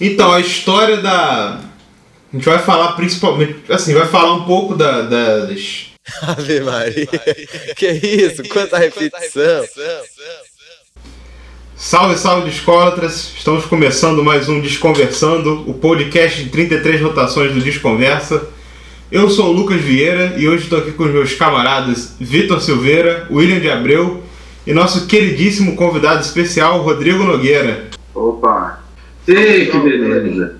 Então, a história da. A gente vai falar principalmente. Assim, vai falar um pouco da, da- das. Ave Maria. Que isso? Quanta repetição. Salve, salve, discólatras! Estamos começando mais um Desconversando, o podcast de 33 rotações do Desconversa. Eu sou o Lucas Vieira e hoje estou aqui com os meus camaradas Vitor Silveira, William de Abreu e nosso queridíssimo convidado especial, Rodrigo Nogueira. Opa! Ei, que beleza.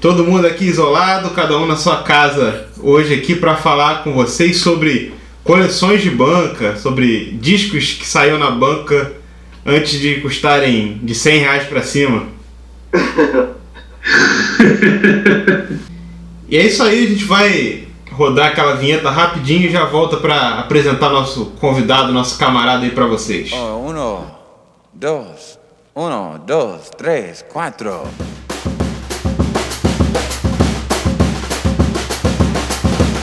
Todo mundo aqui isolado, cada um na sua casa, hoje aqui para falar com vocês sobre coleções de banca, sobre discos que saíram na banca antes de custarem de 100 reais para cima. e é isso aí, a gente vai rodar aquela vinheta rapidinho e já volta para apresentar nosso convidado, nosso camarada aí para vocês. Oh, uno, dos, uno, dos, tres, cuatro.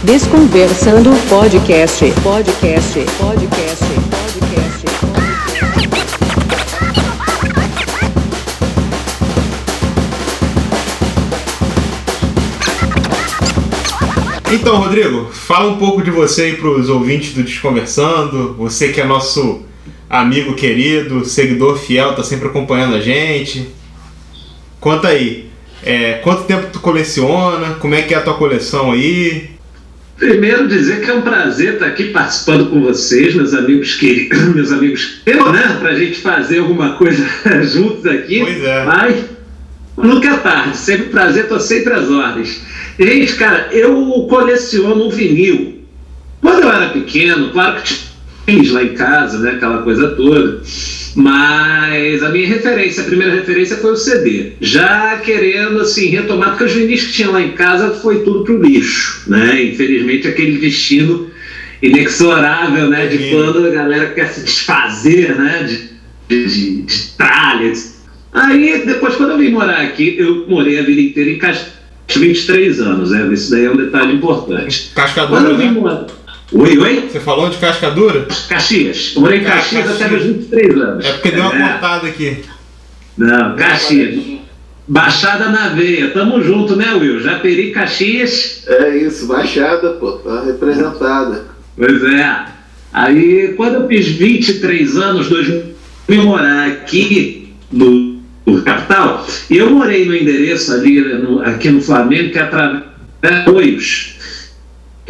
Desconversando podcast, podcast, podcast, podcast. Então, Rodrigo, fala um pouco de você aí para os ouvintes do Desconversando. Você que é nosso amigo querido, seguidor fiel, tá sempre acompanhando a gente. Conta aí, é, quanto tempo tu coleciona? Como é que é a tua coleção aí? Primeiro dizer que é um prazer estar aqui participando com vocês, meus amigos queridos, meus amigos, eu, né, pra gente fazer alguma coisa juntos aqui. Pois é. Mas nunca é tarde, sempre um prazer, tô sempre às ordens. Gente, cara, eu coleciono um vinil. Quando eu era pequeno, claro que lá em casa, né, aquela coisa toda. Mas a minha referência, a primeira referência foi o CD. Já querendo assim retomar, porque os vinis que tinha lá em casa foi tudo pro lixo, né? Infelizmente aquele destino inexorável, né? De Sim. quando a galera quer se desfazer, né? De, de, de, tralhas. Aí depois quando eu vim morar aqui, eu morei a vida inteira em Cascais, 23 anos, né? Isso daí é um detalhe importante. Quando Cascadura, eu vim né? morar. Oi, oi? Você falou de Cascadura? Caxias. Eu morei em Caxias até meus 23 anos. É porque deu uma É. cortada aqui. Não, Caxias. Baixada na veia. Tamo junto, né, Will? Japeri, Caxias. É isso, Baixada, pô, tá representada. Pois é. Aí, quando eu fiz 23 anos, 2000, eu morar aqui no, no capital, e eu morei no endereço ali, no- aqui no Flamengo, que é através de Arroios.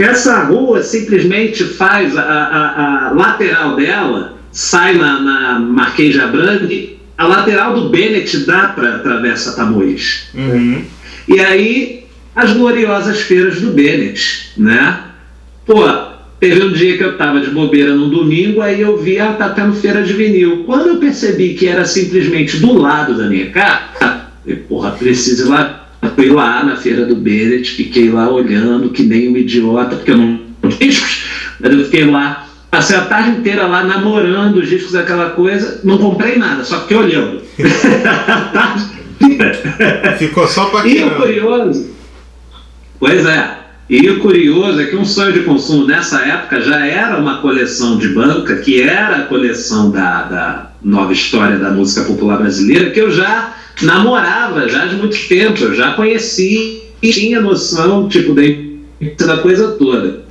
Essa rua simplesmente faz a, a- a lateral dela, sai na, na Marquês de Abrangue, a lateral do Bennett dá para Travessa Tamoios. Uhum. E aí, as gloriosas feiras do Bennett, né? Pô, teve um dia que eu tava de bobeira num domingo, aí eu vi, ah, tá tendo feira de vinil. Quando eu percebi que era simplesmente do lado da minha casa, eu, porra, preciso ir lá. Fui lá na feira do Bennett, fiquei lá olhando que nem um idiota, porque eu não discos, mas eu fiquei lá, passei a tarde inteira lá namorando os discos, aquela coisa, não comprei nada, só fiquei olhando. Ficou só pra E o curioso, pois é, e o curioso é que um sonho de consumo nessa época já era uma coleção de banca, que era a coleção da, da nova história da música popular brasileira, que eu já namorava já de muito tempo, eu já conheci e tinha noção, tipo, da coisa toda.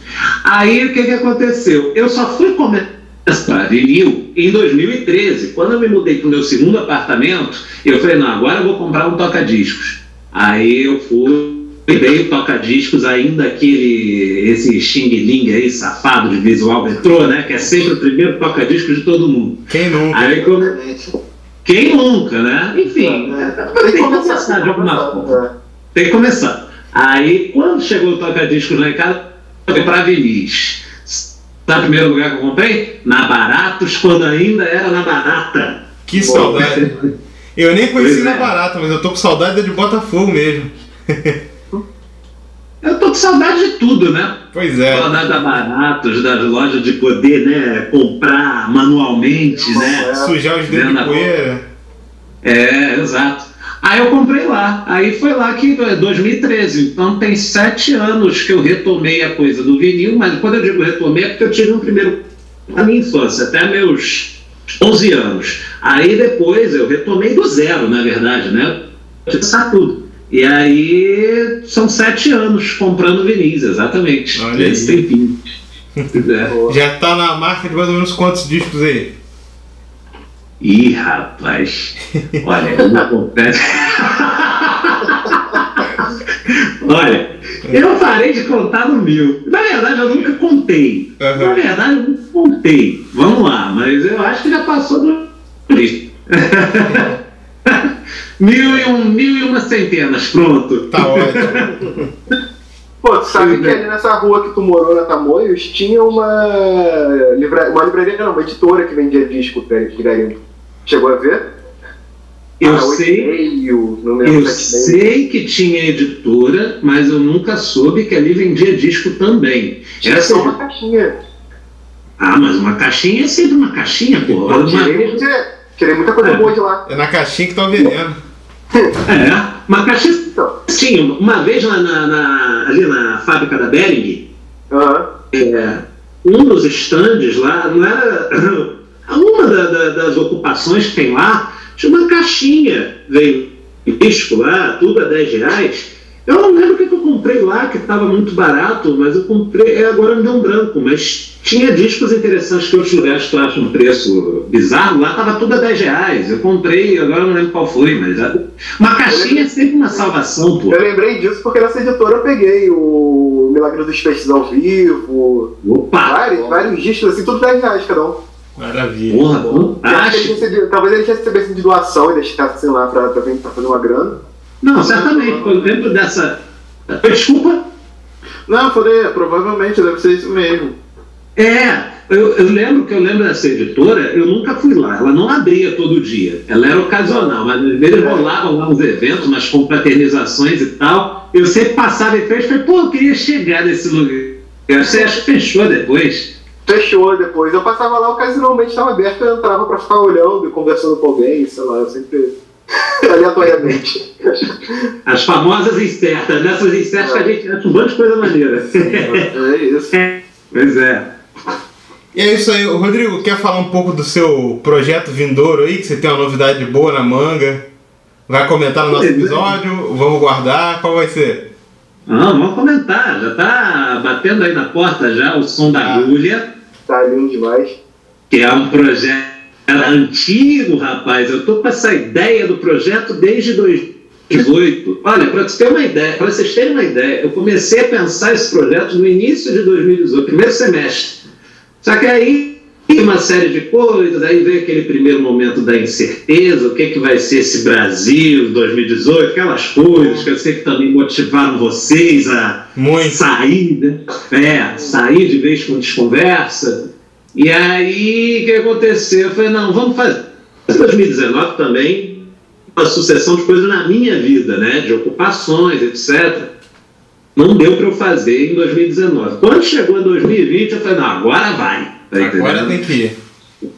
Aí o que, que aconteceu? Eu só fui começar vinil em 2013, quando eu me mudei para o meu segundo apartamento, eu falei, não, agora eu vou comprar um toca-discos. Aí eu fui, dei o toca-discos ainda aquele, esse Xing Ling aí, safado de visual retrô, né? Que é sempre o primeiro toca-discos de todo mundo. Quem nunca? Aí como. Quem nunca, né? Enfim, É, tem que começar de alguma forma. Tem que começar. Aí, quando chegou o toca-discos lá em casa, eu fui pra Vinis. Sabe o primeiro lugar que eu comprei? Na Baratos, quando ainda era na Barata. Que saudade. Eu nem conheci Pois na é. barata, mas eu tô com saudade da de Botafogo mesmo. Eu tô com saudade de tudo, né? Pois é. Saudade da Baratos, das lojas de poder, né? Comprar manualmente, né? Sujar os dedos de poeira. É, exato. Aí eu comprei lá. Aí foi lá que é 2013. Então tem sete anos que eu retomei a coisa do vinil, mas quando eu digo retomei é porque eu tive um primeiro na minha infância, até meus 11 anos. Aí depois eu retomei do zero, na verdade, né? testar tudo. E aí são sete anos comprando vinis, exatamente. Olha. Esse tempinho. É. Já tá na marca de mais ou menos quantos discos aí? Ih, rapaz. Olha, eu não confesso. Olha, eu parei de contar no mil. Na verdade, eu nunca contei. Aham. Na verdade, eu nunca contei. Vamos lá, mas eu acho que já passou do. mil, e um, mil e uma centenas, pronto. Tá ótimo. Pô, tu sabe Pois que é. ali nessa rua que tu morou, na Tamoios, tinha uma, livra... uma livraria, não, uma editora que vendia disco de garimpo. Chegou a ver? Eu Ah, sei. 8,5, não lembro Eu sei que tinha editora, mas eu nunca soube que ali vendia disco também. Tinha Essa só uma caixinha. Ah, mas uma caixinha é sempre uma caixinha, pô. Eu Uma tirei, tirei muita coisa É. boa de lá. É na caixinha que tá o veneno. É, uma caixinha tinha. Uma vez lá na, na- ali na fábrica da Bering, aham. é, um dos estandes lá, não era. Uma da- da- das ocupações que tem lá, tinha uma caixinha, veio disco lá, tudo a 10 reais. Eu não lembro o que que eu comprei lá, que estava muito barato, mas eu comprei, é, agora me deu um branco, mas tinha discos interessantes que lugares que eu acho um preço bizarro, lá estava tudo a 10 reais. Eu comprei, agora eu não lembro qual foi, mas é- uma caixinha é sempre uma salvação, pô. Eu lembrei disso porque nessa editora eu peguei o Milagre dos Peixes ao vivo, Opa! vários, vários discos, assim, tudo 10 reais cada um. Maravilha. Porra, Eu acho que ele talvez ele recebesse de doação e deixasse assim, lá pra, pra fazer uma grana. Não, certamente, eu lembro dessa. Desculpa? Não, eu falei, é, provavelmente deve ser isso mesmo. É, eu, eu lembro que eu lembro dessa editora, eu nunca fui lá, ela não abria todo dia, ela era ocasional, mas às vezes rolavam lá uns eventos, umas confraternizações e tal. Eu sempre passava em frente e falei, pô, eu queria chegar nesse lugar. Você acha que fechou depois? Fechou depois. Eu passava lá, ocasionalmente estava aberto, eu entrava pra ficar olhando e conversando com alguém, sei lá, eu sempre. Aleatoriamente. As famosas incertas, nessas incertas que a gente acha um monte de coisa maneira. é isso. pois é. E é isso aí. Rodrigo, quer falar um pouco do seu projeto vindouro aí? Que você tem uma novidade boa na manga? Vai comentar no nosso é. episódio? Vamos guardar? Qual vai ser? Não, vamos comentar, já tá batendo aí na porta já o som da Ah. agulha. Tá lindo demais. que é um projeto antigo, rapaz. Eu tô com essa ideia do projeto desde 2018. Olha, para ter uma ideia, para vocês terem uma ideia, eu comecei a pensar esse projeto no início de 2018, primeiro semestre. Só que aí uma série de coisas, aí veio aquele primeiro momento da incerteza, o que, que vai ser esse Brasil 2018, aquelas coisas que eu sei que também motivaram vocês a Muito. sair, né? É, sair de vez com desconversa. E aí, o que aconteceu? Eu falei, não, vamos fazer. 2019 também, uma sucessão de coisas na minha vida, né? De ocupações, etc. Não deu para eu fazer em 2019. Quando chegou em 2020, eu falei, não, agora vai. Tá Agora tem que ir.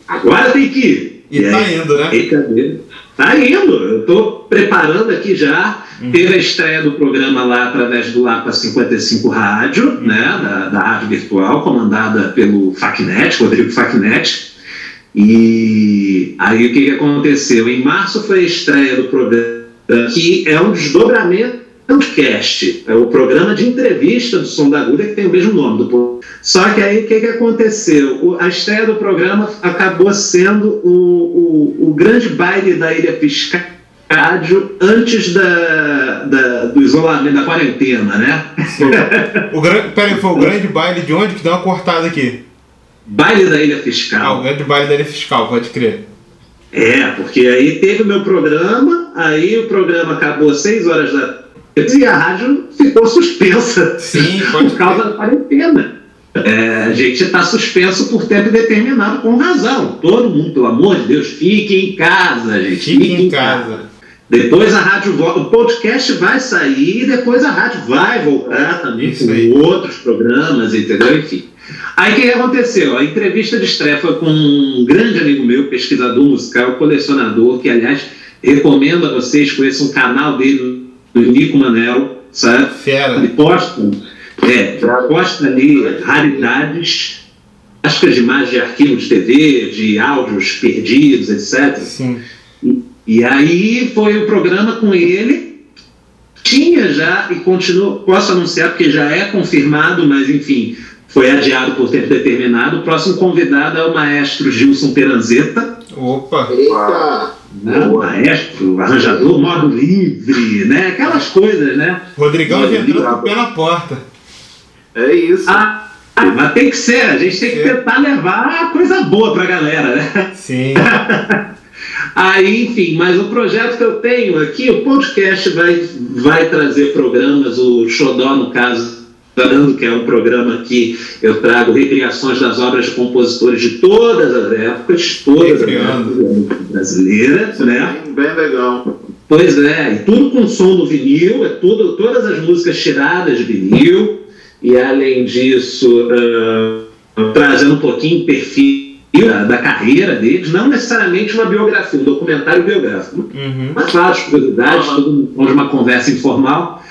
Agora tem que ir. E tá aí, indo, né? Cadê? Tá indo. Eu tô preparando aqui já. Uhum. Teve a estreia do programa lá através do Lapa 55 Rádio, Uhum. né? Da, da rádio virtual, comandada pelo Facnet, Rodrigo Facnet. E aí o que, que aconteceu? Em março foi a estreia do programa, que é um desdobramento do cast, é o programa de entrevista do Som da Agulha, que tem o mesmo nome do. Só que aí o que, que aconteceu? O- a estreia do programa acabou sendo o, o, o grande baile da Ilha Piscádio antes da, da- do isolamento, da quarentena, né? O grande, pera aí, foi o grande baile de onde? Que deu uma cortada aqui. Baile da Ilha Ah, o Fiscal. grande baile da área fiscal, pode crer. É, porque aí teve o meu programa, aí o programa acabou às 6 horas da tarde e a rádio ficou suspensa. Sim, pode por causa da quarentena. É, a gente está suspenso por tempo determinado, com razão. Todo mundo, pelo amor de Deus, fique em casa, gente. Fique em casa. Depois a rádio volta, o podcast vai sair e depois a rádio vai voltar também Isso com aí. outros programas, entendeu? Enfim. Aí o que aconteceu? A entrevista de estreia foi com um grande amigo meu, pesquisador musical, colecionador, que aliás recomendo a vocês conheçam o canal dele, do Nico Manel, sabe? Fera. Ele posta, é, posta ali raridades, plásticas de imagens de arquivo de TV, de áudios perdidos, etc. Sim. E aí foi o programa com ele. Tinha já, e continua, posso anunciar porque já é confirmado, mas enfim, foi adiado por tempo determinado. O próximo convidado é o maestro Gilson Peranzeta. Opa! Eita! né? Maestro, arranjador, modo livre, né? Aquelas coisas, né? Rodrigão já entrou o na porta. É isso. Ah, mas tem que ser, a gente tem que É. tentar levar coisa boa pra galera, né? Sim. Aí, enfim, mas o projeto que eu tenho aqui, o podcast vai, vai trazer programas, o Xodó, no caso, que é um programa que eu trago recriações das obras de compositores de todas as épocas, todas as épocas brasileiras, né? Bem, legal. Pois é, e tudo com som do vinil, é tudo, todas as músicas tiradas de vinil, e além disso, ah, trazendo um pouquinho perfil da, da carreira deles, não necessariamente uma biografia, um documentário biográfico, Uhum. mas claro, as curiosidades, Aham. tudo de uma conversa informal.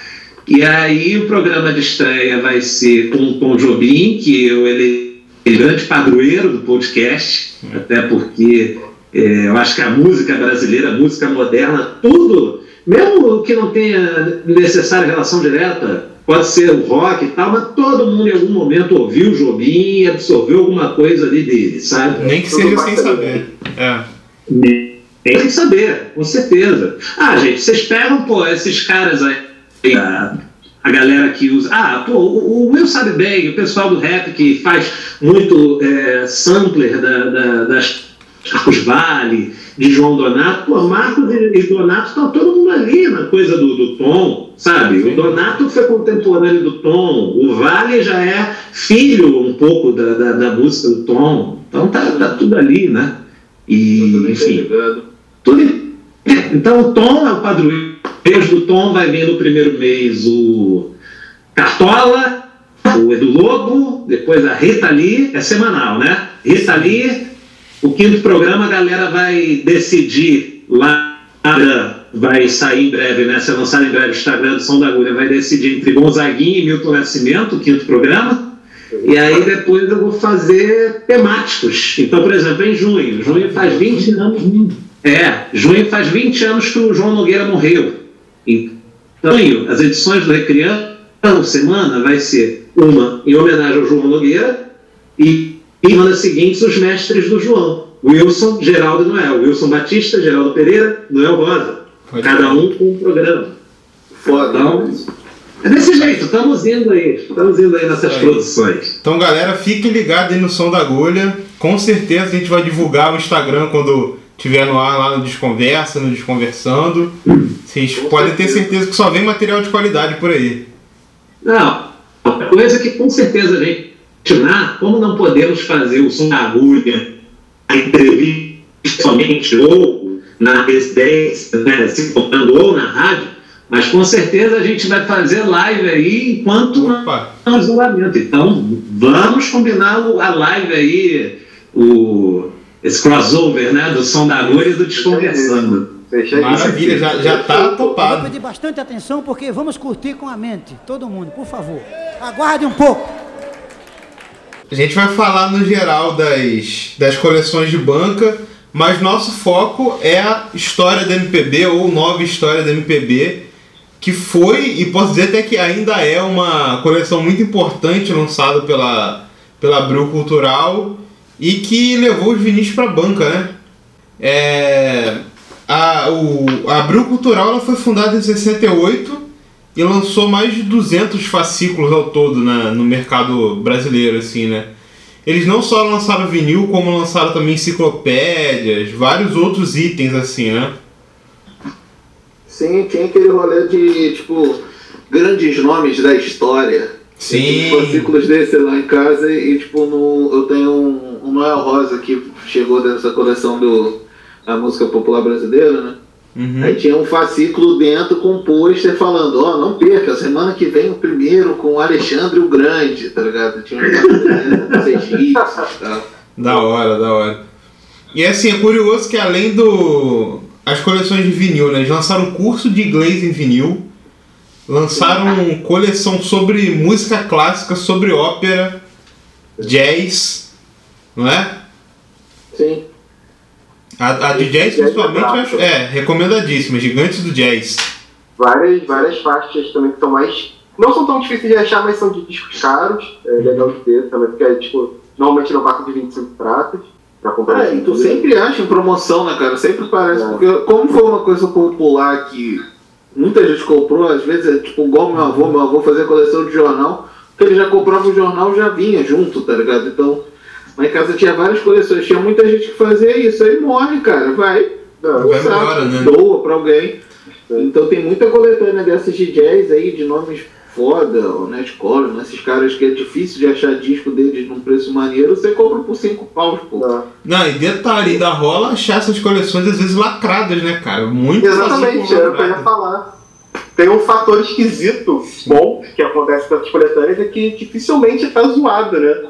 E aí o programa de estreia vai ser com o Tom Jobim, que eu ele é grande padroeiro do podcast, até porque é, eu acho que a música brasileira, a música moderna, tudo, mesmo que não tenha necessária relação direta, pode ser o rock e tal, mas todo mundo em algum momento ouviu o Jobim e absorveu alguma coisa ali dele, sabe? Nem que Tudo seja sem saber. É. Tem que saber, com certeza. Ah, gente, vocês pegam, pô, esses caras aí, a, a galera que usa. Ah, pô, o, o Will sabe bem, o pessoal do rap que faz muito é, sampler da, da, das Marcos Vale, de João Donato. Pô, Marcos e e Donato estão todo mundo ali na coisa do, do Tom, sabe? O Donato foi contemporâneo do Tom, o Vale já é filho um pouco da, da, da música do Tom. Então tá, tá tudo ali, né? E, Tudo enfim. Tudo- Então o Tom é o padroeiro do Tom, vai vir no primeiro mês o Cartola, o Edu Lobo, depois a Rita Lee, é semanal, né? Rita Lee, o quinto programa a galera vai decidir lá, vai sair em breve, né? Se lançar em breve o Instagram do Som da Agulha, vai decidir entre Gonzaguinha e Milton Nascimento, o quinto programa. E aí depois eu vou fazer temáticos. Então, por exemplo, em junho. Junho faz 20 anos. É, junho faz 20 anos que o João Nogueira morreu. Então, junho, as edições do Recriando Semana vai ser uma em homenagem ao João Nogueira e em semanas seguintes os mestres do João. Wilson, Geraldo e Noel. Wilson Batista, Geraldo Pereira, Noel Rosa. Pode Cada um com um programa. Foda. Então, é desse jeito, estamos indo aí. Estamos indo aí nessas Aí. produções. Então, galera, fiquem ligados aí no som da agulha. Com certeza a gente vai divulgar o Instagram quando tiver no ar lá no Desconversa, no Desconversando. Vocês Com podem ter certeza. certeza que só vem material de qualidade por aí. Não, a coisa que com certeza a imaginar, como não podemos fazer o som da agulha, a entrevista somente ou na residência, né, se encontrando ou na rádio, mas com certeza a gente vai fazer live aí enquanto não Opa, no isolamento. Então, vamos combinar o- a live aí, o, esse crossover, né, do som da agulha e do Desconversando. Fecha isso. maravilha, já, já tá Eu vou topado. pedir bastante atenção porque vamos curtir com a mente. Todo mundo, por favor. Aguarde um pouco. A gente vai falar no geral das, das coleções de banca, mas nosso foco é a história da MPB ou nova história da MPB, que foi e posso dizer até que ainda é uma coleção muito importante lançada pela, pela Abril Cultural e que levou os vinis para banca, né? É, a, o, a Abril Cultural ela foi fundada em 68 e lançou mais de 200 fascículos ao todo na- no mercado brasileiro, assim, né? Eles não só lançaram vinil, como lançaram também enciclopédias, vários outros itens, assim, né? Sim, tinha aquele rolê de, tipo, grandes nomes da história. Sim. Fascículos desse lá em casa e, tipo, no, eu tenho um, um Noel Rosa que chegou dessa coleção do da música popular brasileira, né? Uhum. Aí tinha um fascículo dentro com um pôster falando, ó, não perca, semana que vem o primeiro com o Alexandre o Grande, tá ligado? Tinha um hits e tal. Da hora, da hora. E assim, é curioso que além do. As coleções de vinil, né? Eles lançaram um curso de inglês em vinil, lançaram coleção sobre música clássica, sobre ópera, jazz, não é? Sim. A, a de jazz, principalmente, eu acho, é recomendadíssima. Gigantes do Jazz. Várias, várias faixas também que são mais. Não são tão difíceis de achar, mas são de discos caros. É legal de ter também, porque tipo, normalmente não passa de 25 pratas. Pra comprar Ah, e tu tudo. sempre acha em promoção, né, cara? Sempre parece. É. Porque, como foi uma coisa popular que muita gente comprou, às vezes é tipo igual meu avô, meu avô fazia coleção de jornal, que ele já comprava o jornal já vinha junto, tá ligado? Então, lá em casa tinha várias coleções, tinha muita gente que fazia isso, aí morre, cara, vai. Não, Vai sabe, embora, né? Doa pra alguém. Então tem muita coletânea dessas de jazz aí, de nomes foda, o Ned Collin, esses caras que é difícil de achar disco deles num preço maneiro, você compra por 5 paus, pô. não. Não, e detalhe, ainda rola achar essas coleções às vezes lacradas, né, cara? Muito Exatamente, era o que eu ia falar. Tem um fator esquisito, bom, que acontece com as coletâneas, é que dificilmente tá zoado, né?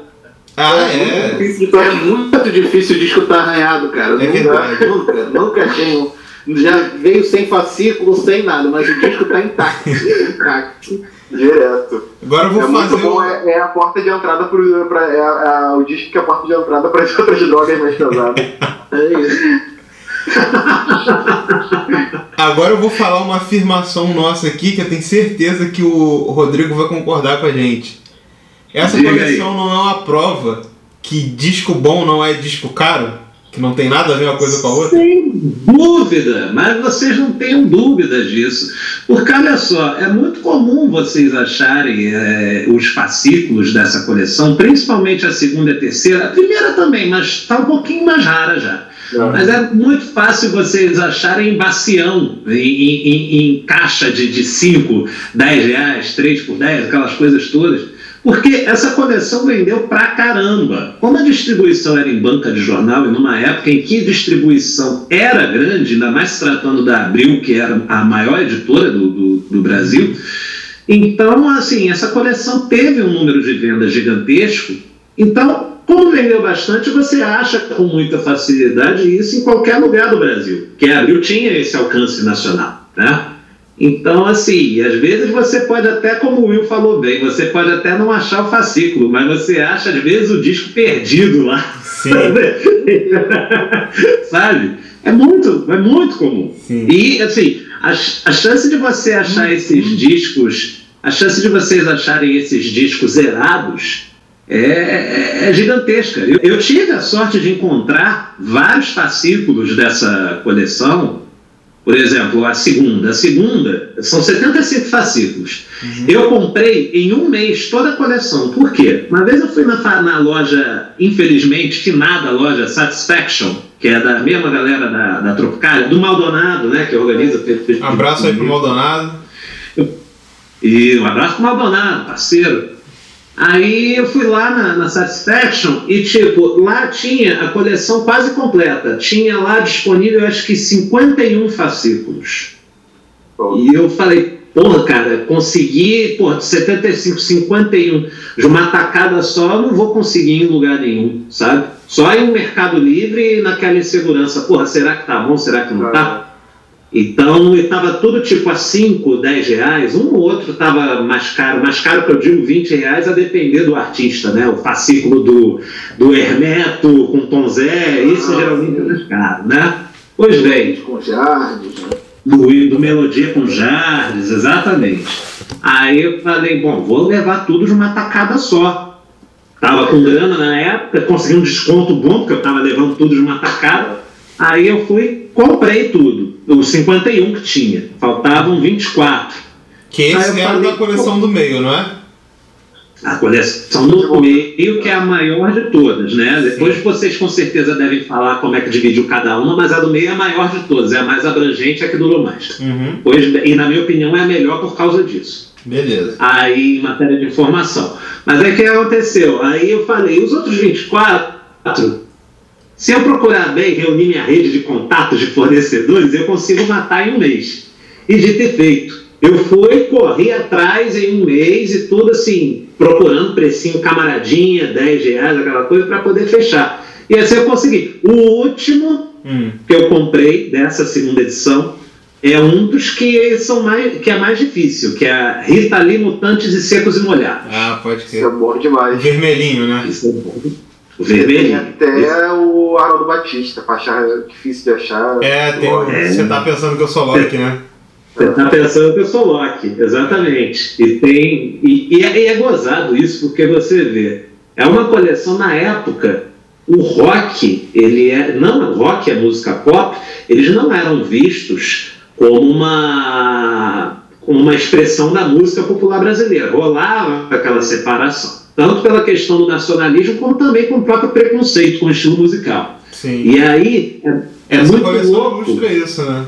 Ah, é. difícil tu É muito difícil o disco estar arranhado, cara. É nunca, verdade. nunca, nunca tenho. Já veio sem fascículo, sem nada, mas o disco tá intacto. intacto. Direto. Agora eu vou é fazer. muito bom, um- é, é a porta de entrada pro. Pra, é, a- o disco que é a porta de entrada para as outras drogas mais pesadas. É isso. Agora eu vou falar uma afirmação nossa aqui que eu tenho certeza que o Rodrigo vai concordar com a gente. Essa Diga coleção não é uma prova que disco bom não é disco caro, que não tem nada a ver uma coisa com a outra. Sem dúvida, mas vocês não tenham dúvida disso. Porque olha só, é muito comum vocês acharem eh, os fascículos dessa coleção, principalmente a segunda e a terceira, a primeira também, mas está um pouquinho mais rara já. Mas é muito fácil vocês acharem em bacião, em, em- em- em caixa de 5, 10 reais, 3 por 10, aquelas coisas todas. Porque essa coleção vendeu pra caramba. Como a distribuição era em banca de jornal e numa época em que a distribuição era grande, ainda mais se tratando da Abril, que era a maior editora do, do, do Brasil, então, assim, essa coleção teve um número de vendas gigantesco. Então, como vendeu bastante, você acha com muita facilidade isso em qualquer lugar do Brasil. Que a Abril tinha esse alcance nacional, né? Então, assim, às vezes você pode até, como o Will falou bem, você pode até não achar o fascículo, mas você acha, às vezes, o disco perdido lá. Sim. Sabe? É muito, é muito comum. Sim. E, assim, a, a chance de você achar esses discos, a chance de vocês acharem esses discos zerados é, é- é gigantesca. Eu, eu tive a sorte de encontrar vários fascículos dessa coleção. Por exemplo, a segunda. A segunda são 75 fascículos. Eu comprei em um mês toda a coleção. Por quê? Uma vez eu fui na, na loja, infelizmente, finada loja Satisfaction, que é da mesma galera da, da Tropicália, do Maldonado, né? Que organiza. Um abraço aí pro Maldonado. e um abraço pro Maldonado, parceiro. Aí eu fui lá na, na Satisfaction e, tipo, lá tinha a coleção quase completa. Tinha lá disponível, acho que 51 fascículos. E eu falei, porra, cara, consegui, porra, de 75, 51, de uma tacada só, eu não vou conseguir em lugar nenhum, sabe? Só em um Mercado Livre e naquela insegurança, porra, será que tá bom, será que não tá? Então, estava tudo tipo a 5, 10 reais, um ou outro estava mais caro, mais caro que eu digo 20 reais, a depender do artista, né? O fascículo do, do Hermeto com Tom Zé, isso Ah, geralmente é mais caro, né? Pois bem, Com jardes, né? do, do Melodia com Jardes, exatamente. Aí eu falei, bom, vou levar tudo de uma tacada só. Tava com grana na época, consegui um desconto bom, porque eu tava levando tudo de uma tacada. Aí eu fui, comprei tudo, os 51 que tinha, faltavam 24. Que esse era falei, da coleção do meio, não é? A coleção do meio, que é a maior de todas, né? Depois vocês com certeza devem falar como é que dividiu cada uma, mas a do meio é a maior de todas, é a mais abrangente, é a que durou mais. Uhum. Pois, e na minha opinião é a melhor por causa disso. Beleza. aí em matéria de informação. Mas aí o que aconteceu? Aí eu falei, os outros 24, se eu procurar bem, reunir minha rede de contatos de fornecedores, eu consigo matar em um mês. E de ter feito. Eu fui, corri atrás em um mês e tudo assim, procurando precinho camaradinha, 10 reais, aquela coisa, para poder fechar. E assim eu consegui. O último Hum. que eu comprei dessa segunda edição é um dos que são mais que é mais difícil, que é a Rita Lee Mutantes e Secos e Molhados. Ah, pode Isso ser. é bom demais. vermelhinho, né? Isso é bom. O Tem vermelhinho. até o Haroldo Batista, pra achar difícil de achar. É, tem o- É. você tá pensando que eu sou Loki, né? Você tá pensando que eu sou Loki, exatamente. E tem. E, e é, e é gozado isso, porque você vê. É uma coleção na época. O rock, ele é. Não, o rock é música pop, eles não eram vistos como uma, como uma expressão da música popular brasileira. Rolava aquela separação. Tanto pela questão do nacionalismo, como também com o próprio preconceito com o estilo musical. Sim. E aí é, é Essa muito coleção louco ilustra isso, né?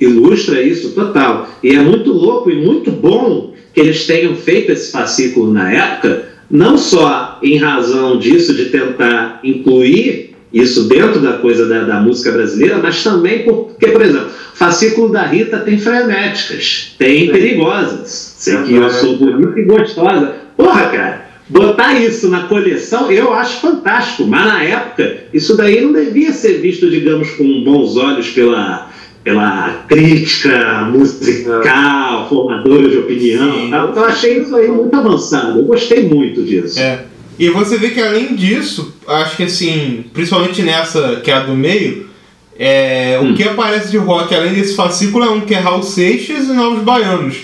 ilustra isso total. E é muito louco e muito bom que eles tenham feito esse fascículo na época, não só em razão disso, de tentar incluir isso dentro da coisa da, da música brasileira, mas também porque, por exemplo, o fascículo da Rita tem frenéticas, tem perigosas. Sei que eu sou bonita e gostosa. Porra, cara, botar isso na coleção eu acho fantástico, mas na época isso daí não devia ser visto, digamos, com bons olhos pela, pela crítica musical, formadora de opinião. Sim. tá? Então eu achei isso aí muito avançado, eu gostei muito disso. É. E você vê que além disso, acho que assim, principalmente nessa que é a do meio, é, Hum. o que aparece de rock além desse fascículo é um que é Raul Seixas e Novos Baianos.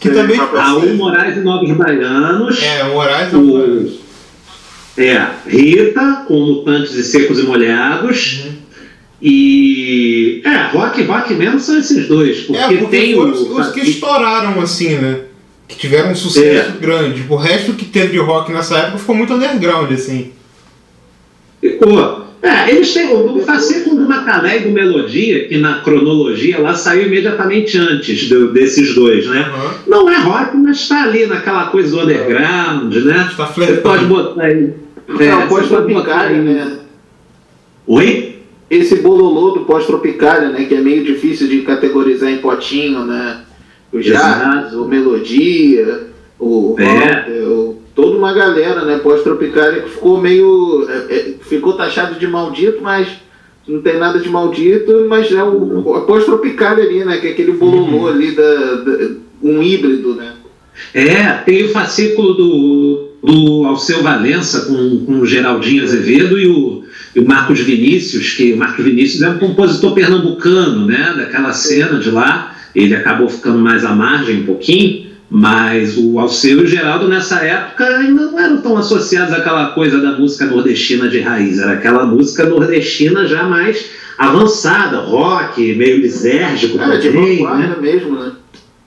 Que Sim, também. Raul Raul Moraes e Novos Baianos. É, Moraes e Novos Baianos. O, é, Rita, com Mutantes e Secos e Molhados. Uhum. E. É, rock rock mesmo são esses dois. Porque, É, porque tem foram o. os, os que estouraram, assim, né? Que tiveram um sucesso grande. O resto que teve de rock nessa época ficou muito underground, assim. Ficou. É, eles têm o, o fascículo do Macané e do Melodia, que na cronologia lá saiu imediatamente antes do- desses dois, né? Aham. Não é rock, mas está ali naquela coisa do underground, né? Está Você flertando. pode botar aí. É, É, você pós-tropicália, né? Oi? Esse bololô do pós-tropicália, né? Que é meio difícil de categorizar em potinho, né? O jazz, Exato. o melodia, o rock, É. o- toda uma galera, né? Pós-tropicália que ficou meio. é, é, ficou taxado de maldito, mas não tem nada de maldito, mas é o, a pós-tropicália ali, né? Que é aquele bololô ali da, da- um híbrido, né? É, tem o fascículo do, do Alceu Valença com, com o Geraldinho Azevedo e o, e o Marcos Vinícius, que o Marcos Vinícius é um compositor pernambucano, né, daquela cena de lá. Ele acabou ficando mais à margem um pouquinho, mas o Alceu e o Geraldo nessa época ainda não eram tão associados àquela coisa da música nordestina de raiz, era aquela música nordestina já mais avançada, rock, meio lisérgico Era de também, né? vanguarda mesmo, né?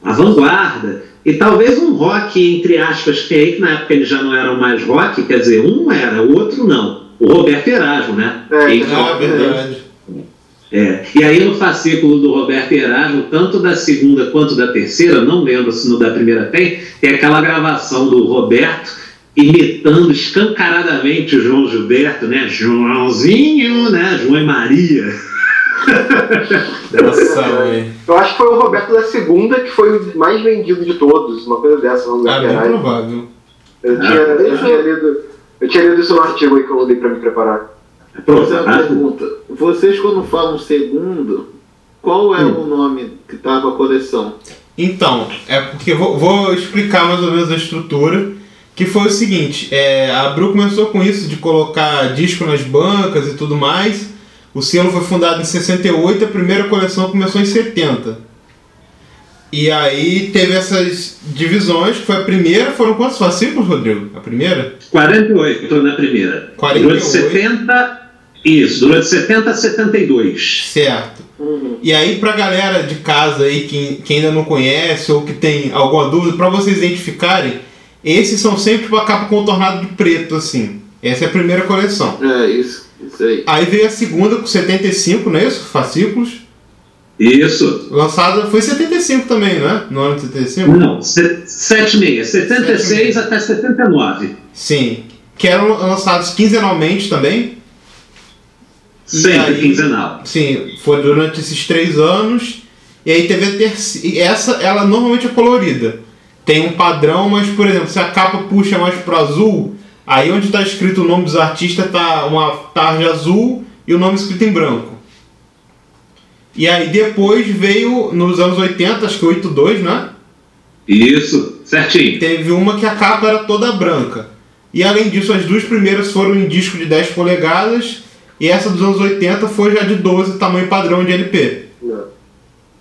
a vanguarda. E talvez um rock, entre aspas, que aí que na época eles já não eram mais rock, quer dizer, um era, o outro não. O Roberto Erasmo, né? É, Quem- Ah, verdade. É. E aí no fascículo do Roberto Erasmo, tanto da segunda quanto da terceira, não lembro se no da primeira tem, tem aquela gravação do Roberto imitando escancaradamente o João Gilberto, né? Joãozinho, né? João e Maria. Nossa. Eu acho que foi o Roberto da segunda que foi o mais vendido de todos, uma coisa dessa, vamos Ah, bem provável. Eu tinha, eu, tinha lido, eu tinha lido isso no artigo aí que eu mandei pra me preparar. Vou Pronto, fazer uma tá? pergunta. Vocês quando falam segundo, qual é Hum. o nome que tava a coleção? Então, é porque vou, vou explicar mais ou menos a estrutura. Que foi o seguinte, é, a Abril começou com isso de colocar disco nas bancas e tudo mais. O selo foi fundado em 68, a primeira coleção começou em 70. E aí teve essas divisões, que foi a primeira, foram quantos fascículos, Rodrigo? A primeira? 48 na primeira. 48. Durante 70. Isso, durante 70 a 72. Certo. E aí, pra galera de casa aí que, que ainda não conhece ou que tem alguma dúvida, pra vocês identificarem, esses são sempre com a capa contornada de preto, assim. Essa é a primeira coleção. É, isso, isso aí. Aí veio a segunda com 75, não é isso? Fascículos. Isso. Lançada, foi em 75 também, não é? No ano de 75? Não, se- 76, 76 até 79. Sim. Que eram lançados quinzenalmente também. Sempre aí- quinzenal. Sim, foi durante esses três anos. E aí teve a terceira. Essa, ela normalmente é colorida. Tem um padrão, mas, por exemplo, se a capa puxa mais pro azul, aí onde está escrito o nome dos artistas tá uma tarja azul e o nome escrito em branco. E aí depois veio, nos anos 80, acho que 82, né? Isso, certinho. Teve uma que a capa era toda branca. E além disso, as duas primeiras foram em disco de 10 polegadas e essa dos anos 80 foi já de 12, tamanho padrão de LP.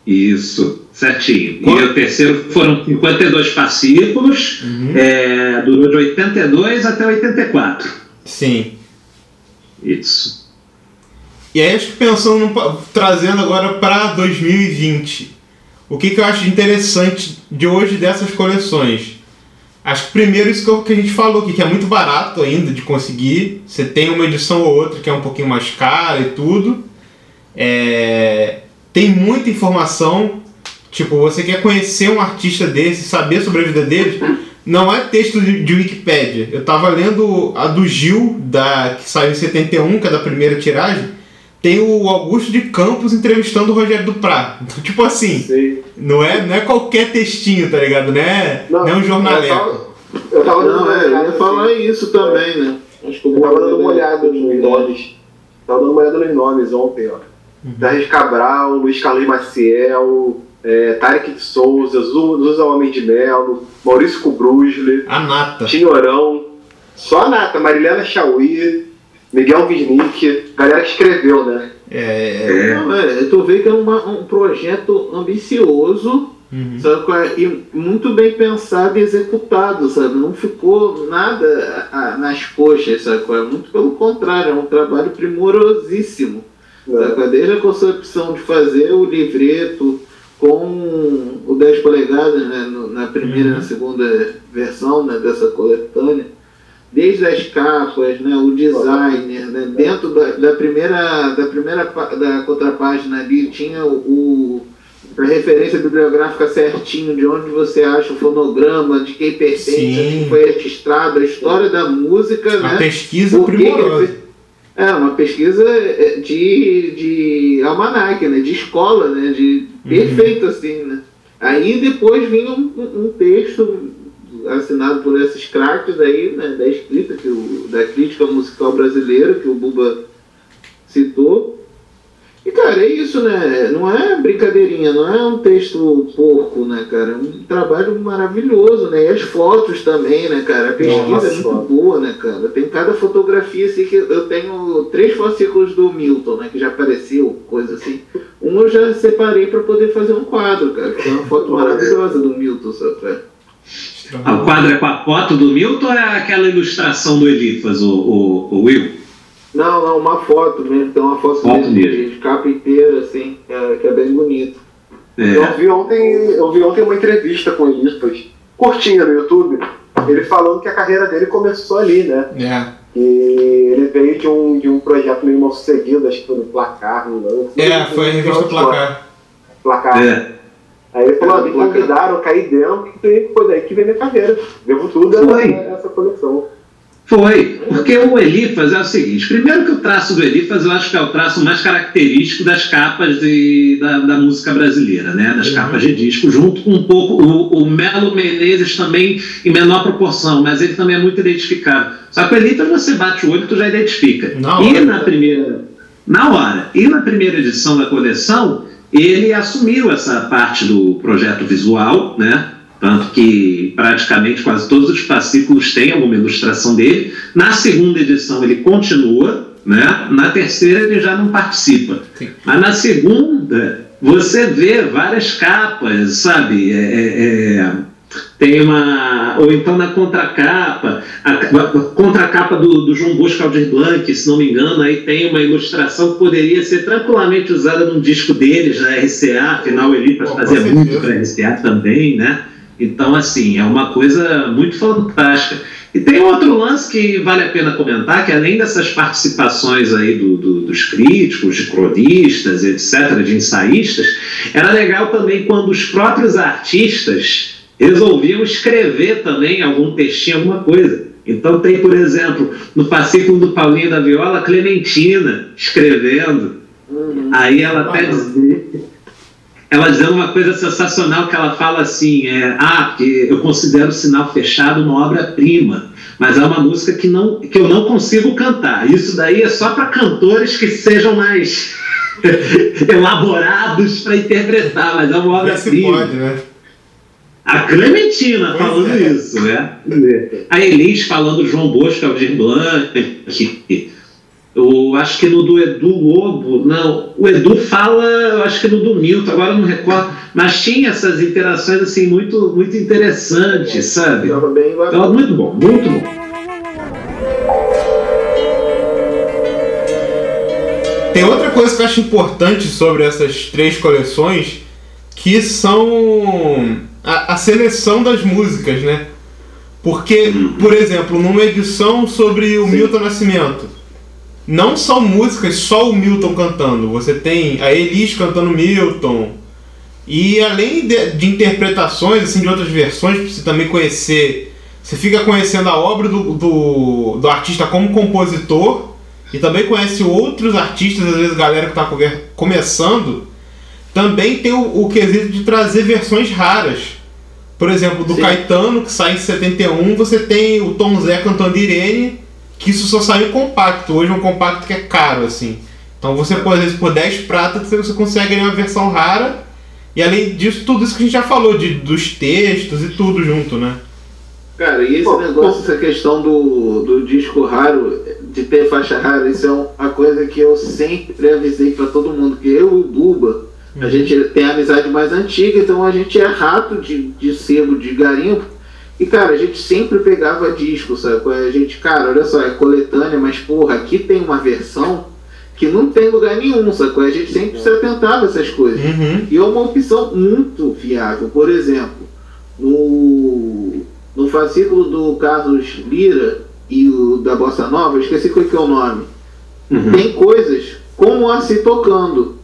Isso, certinho. Qual- E o terceiro foram 52 fascículos, é, durou de 82 até 84. Sim. Isso. E aí, acho que pensando, trazendo agora para 2020, o que, que eu acho interessante de hoje dessas coleções? Acho que primeiro isso que, a gente falou aqui, que é muito barato ainda de conseguir. Você tem uma edição ou outra que é um pouquinho mais cara e tudo. É, tem muita informação. Tipo, você quer conhecer um artista desse, saber sobre a vida dele, não é texto de, de Wikipédia. Eu tava lendo a do Gil, da, que saiu em 71, que é da primeira tiragem. Tem o Augusto de Campos entrevistando o Rogério Duprá. Então, tipo assim, não é, não é qualquer textinho, tá ligado? Não é, não, é um Eu jornaleco. tava, eu tava dando Não, uma é, eu olhada, ia falar assim, isso também, né? Acho que Eu tava dando uma olhada nos nomes. Tava dando uma olhada nos nomes ontem, ó. Darres Cabral, Luiz Carlos Maciel, é, Tarek de Souza, Zu- Zuza Homem de Melo, Maurício Kubrusli, A nata. Tinhorão, só a nata, Marilena Chauí, Miguel Wisnik, galera que escreveu, né? É, É. Não, é, tu vê que é uma- um projeto ambicioso, Uhum. sabe, é? e muito bem pensado e executado, sabe? Não ficou nada ah, nas coxas, sabe? é? Muito pelo contrário, é um trabalho primorosíssimo. sabe? qual é? Desde a concepção de fazer o livreto com o 10 polegadas, né? no- na primeira e na segunda versão né? dessa coletânea, desde as capas, né, o designer, né, dentro da, da primeira da primeira da contrapágina ali tinha o, a referência bibliográfica certinho de onde você acha o fonograma, de quem pertence, Sim. foi registrado, a história da música, Uma né? pesquisa Por que primorosa. É, uma pesquisa é, de, de almanac, né? De escola, né? De perfeito, assim, né? Aí depois vinha um- um texto assinado por esses craques aí, né? Da escrita, que o, da crítica musical brasileira, que o Buba citou. E, cara, é isso, né? Não é brincadeirinha, não é um texto porco, né, cara? É um trabalho maravilhoso, né? E as fotos também, né, cara? A pesquisa Nossa, é muito boa, né, cara? Tem cada fotografia, assim, que eu tenho três fascículos do Milton, né, que já apareceu, coisa assim. Um eu já separei pra poder fazer um quadro, cara, que é uma foto maravilhosa do Milton, sabe? Ah, o quadro é com a foto do Milton ou é aquela ilustração do Elifas, o, o, o Will? Não, não, uma foto mesmo, tem uma foto, Foto mesmo, mesmo. de capa inteira, assim, que é, que é bem bonito. Eu É. vi ontem, eu vi ontem uma entrevista com o Elifas, curtinha no YouTube, ele falando que a carreira dele começou ali, né? É. E ele veio de um, de um projeto meio mal sucedido, acho que foi no Placar, não lembro. É, foi a revista Placar. Placar. É. Aí ele falou, me convidaram, caí dentro, e foi daí que veio minha carreira. Devo tudo a essa coleção. Foi, porque o Elifas é o seguinte: primeiro que o traço do Elifas eu acho que é o traço mais característico das capas de, da, da música brasileira, né? Das capas de disco, junto com um pouco o, o Melo Menezes também em menor proporção, mas ele também é muito identificado. Só que o Elifas você bate o olho e tu já identifica. Na e na primeira, na hora, e na primeira edição da coleção, ele assumiu essa parte do projeto visual, né? Tanto que praticamente quase todos os fascículos têm alguma ilustração dele. Na segunda edição ele continua, né? Na terceira ele já não participa. Sim. Mas na segunda você vê várias capas, sabe? É, é, é, tem uma. Ou então na contracapa, a, a contracapa do, do João Bosco Aldir Blanc, se não me engano, aí tem uma ilustração que poderia ser tranquilamente usada num disco deles, na RCA, afinal ele com fazia muito para RCA também, né? Então, assim, é uma coisa muito fantástica. E tem outro lance que vale a pena comentar, que além dessas participações aí do- do- dos críticos, de cronistas, etc., de ensaístas, era legal também quando os próprios artistas resolviam escrever também algum textinho, alguma coisa. Então tem, por exemplo, no fascículo do Paulinho da Viola, Clementina escrevendo. Aí ela até dizia, ela dizendo uma coisa sensacional que ela fala assim, é, ah, porque eu considero o Sinal Fechado uma obra-prima, mas é uma música que, não, que eu não consigo cantar. Isso daí é só para cantores que sejam mais elaborados para interpretar, mas é uma obra-prima. pode, né? A Clementina falando é. isso, né? A Elis falando João Bosco, Aldir Blanc. Eu acho que no do Edu Lobo, não, o Edu fala, eu acho que no do Milton, agora eu não recordo, mas tinha essas interações assim muito, muito interessantes, sabe? Tava bem Então, muito bom, muito bom. Tem outra coisa que eu acho importante sobre essas três coleções, que são a, a seleção das músicas, né? Porque, por exemplo, numa edição sobre o Milton Nascimento, não são músicas só o Milton cantando. Você tem a Elis cantando Milton. E além de, de interpretações assim, de outras versões, pra você também conhecer. Você fica conhecendo a obra do, do, do artista como compositor e também conhece outros artistas, às vezes galera que está começando. Também tem o, o quesito de trazer versões raras. Por exemplo, do Sim. Caetano, que sai em 71, você tem o Tom Zé cantando Irene, que isso só saiu em compacto. Hoje é um compacto que é caro, assim. Então você, por vezes, por 10 pratas, você consegue uma versão rara. E além disso, tudo isso que a gente já falou, de, dos textos e tudo junto, né? Cara, e esse Pô, negócio, essa questão do, do disco raro, de ter faixa rara, isso é uma coisa que eu sempre avisei pra todo mundo, que eu e o Buba, a gente tem a amizade mais antiga, então a gente é rato de, de sebo, de garimpo. E, cara, a gente sempre pegava disco, sabe? A gente, cara, olha só, é coletânea, mas, porra, aqui tem uma versão que não tem lugar nenhum, sabe? A gente sempre se atentava a essas coisas. Uhum. E é uma opção muito viável. Por exemplo, no, no fascículo do Carlos Lira e o da Bossa Nova, eu esqueci qual que é o nome, Uhum. tem coisas como Moacir tocando.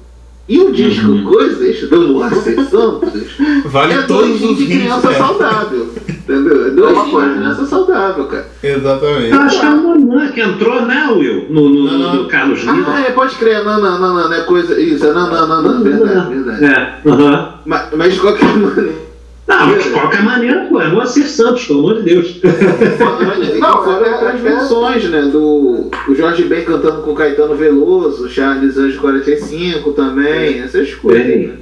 E o disco Uhum. Coisas do Moacir Santos Vale é todos os de criança é. saudável. Entendeu? É doidinho de criança saudável, cara. Exatamente. Eu acho que é o Nanã que entrou, né, Will? No, no, Não, não. no Carlos Ah, Lira. é, pode crer. Não, não, não, não, não é coisa. Isso, é não, não, não, não. Verdade, verdade. É, aham. Mas, mas de qualquer maneira. Não, de qualquer maneira, pô, é Moacir Santos, pelo amor de Deus. Não, Não, fora é- outras é- versões, né? Do o Jorge Ben cantando com Caetano Veloso, Charles Anjo 45 também, essas coisas. Bem. né?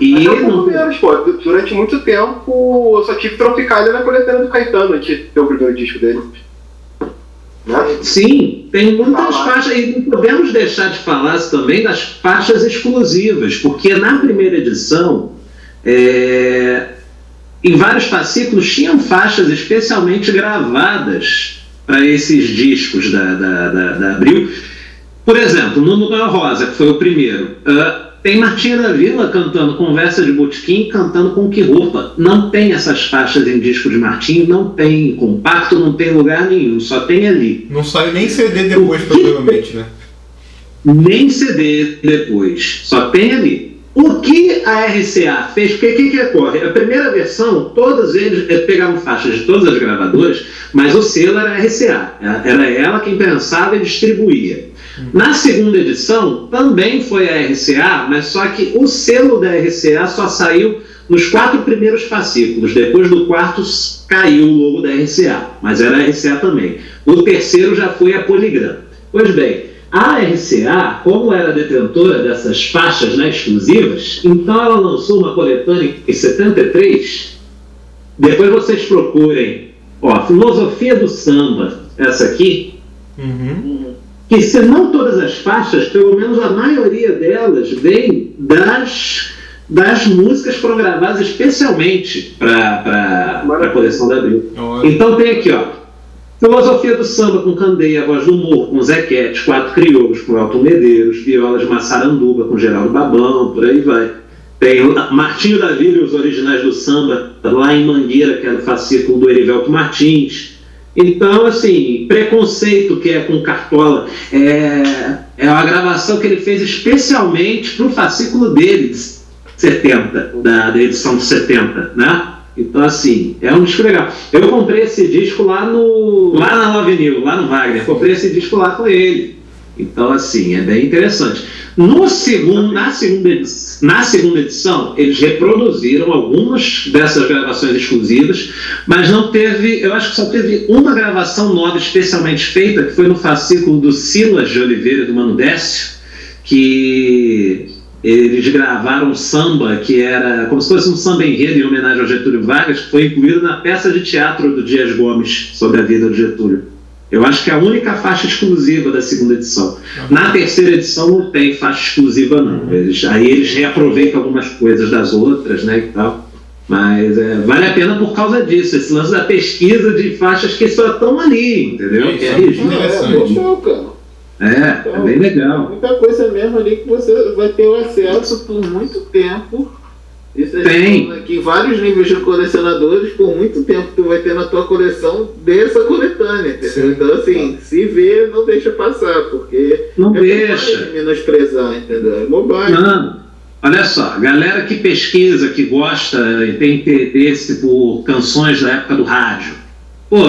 E Mas não menos, pô. Du- Durante muito tempo eu só tive Tropicália na coletânea do Caetano, antes de ter o primeiro disco dele. Né? Sim, tem muitas Ah, faixas, e não podemos deixar de falar também das faixas exclusivas, porque na primeira edição, é, em vários fascículos, tinham faixas especialmente gravadas para esses discos da, da, da, da Abril. Por exemplo, no Noel Rosa, que foi o primeiro, ah, tem Martinha da Vila cantando Conversa de Botequim, cantando com que roupa. Não tem essas faixas em disco de Martinho, não tem em compacto, não tem em lugar nenhum, só tem ali. Não saiu nem CD depois, provavelmente, né? Nem CD depois, só tem ali. O que a RCA fez, porque o que, que ocorre? A primeira versão, todos eles eh, pegavam faixas de todas as gravadoras, mas o selo era a RCA. Era- Era ela quem pensava e distribuía. Na segunda edição, também foi a RCA, mas só que o selo da RCA só saiu nos quatro primeiros fascículos. Depois do quarto caiu o logo da RCA, mas era a RCA também. O terceiro já foi a Poligram. Pois bem, a RCA, como era detentora dessas faixas né, exclusivas, então ela lançou uma coletânea em 73. Depois vocês procurem, ó, Filosofia do Samba, essa aqui, Uhum. que se não todas as faixas, pelo menos a maioria delas, vem das, das músicas que foram gravadas especialmente para a coleção da Abril. Então tem aqui, ó. Filosofia do samba com Candeia, Voz do Humor com Zequete, Quatro Crioulos com Elton Medeiros, Viola de Massaranduba com Geraldo Babão, por aí vai. Tem Martinho da Vila os originais do samba, lá em Mangueira, que era o fascículo do Erivelto Martins. Então, assim, Preconceito, que é com Cartola, é, é uma gravação que ele fez especialmente para o fascículo dele, de 70, da, da edição de 70, né? Então, assim, é um disco legal. Eu comprei esse disco lá no. lá na Love New, lá no Wagner. Comprei esse disco lá com ele. Então, assim, é bem interessante. No segundo, na, segunda na segunda edição, eles reproduziram algumas dessas gravações exclusivas, mas não teve, eu acho que só teve uma gravação nova especialmente feita, que foi no fascículo do Silas de Oliveira do Mano Décio, que eles gravaram um samba que era como se fosse um samba enredo em homenagem ao Getúlio Vargas, que foi incluído na peça de teatro do Dias Gomes sobre a vida do Getúlio. Eu acho que é a única faixa exclusiva da segunda edição. Na terceira edição não tem faixa exclusiva, não. Eles, aí eles reaproveitam algumas coisas das outras, né, e tal. Mas é, vale a pena por causa disso, esse lance da pesquisa de faixas que só estão ali, entendeu? Que é registro. É, é legal, cara. É, é bem legal. Muita coisa mesmo ali que você vai ter o acesso por muito tempo. Isso Tem. aqui vários níveis de colecionadores, por muito tempo tu vai ter na tua coleção dessa coletânea, entendeu? Então assim, se vê, não deixa passar, porque Não é deixa. menosprezar, entendeu? É bobagem. Mano, olha só, galera que pesquisa, que gosta e tem interesse por canções da época do rádio. Pô,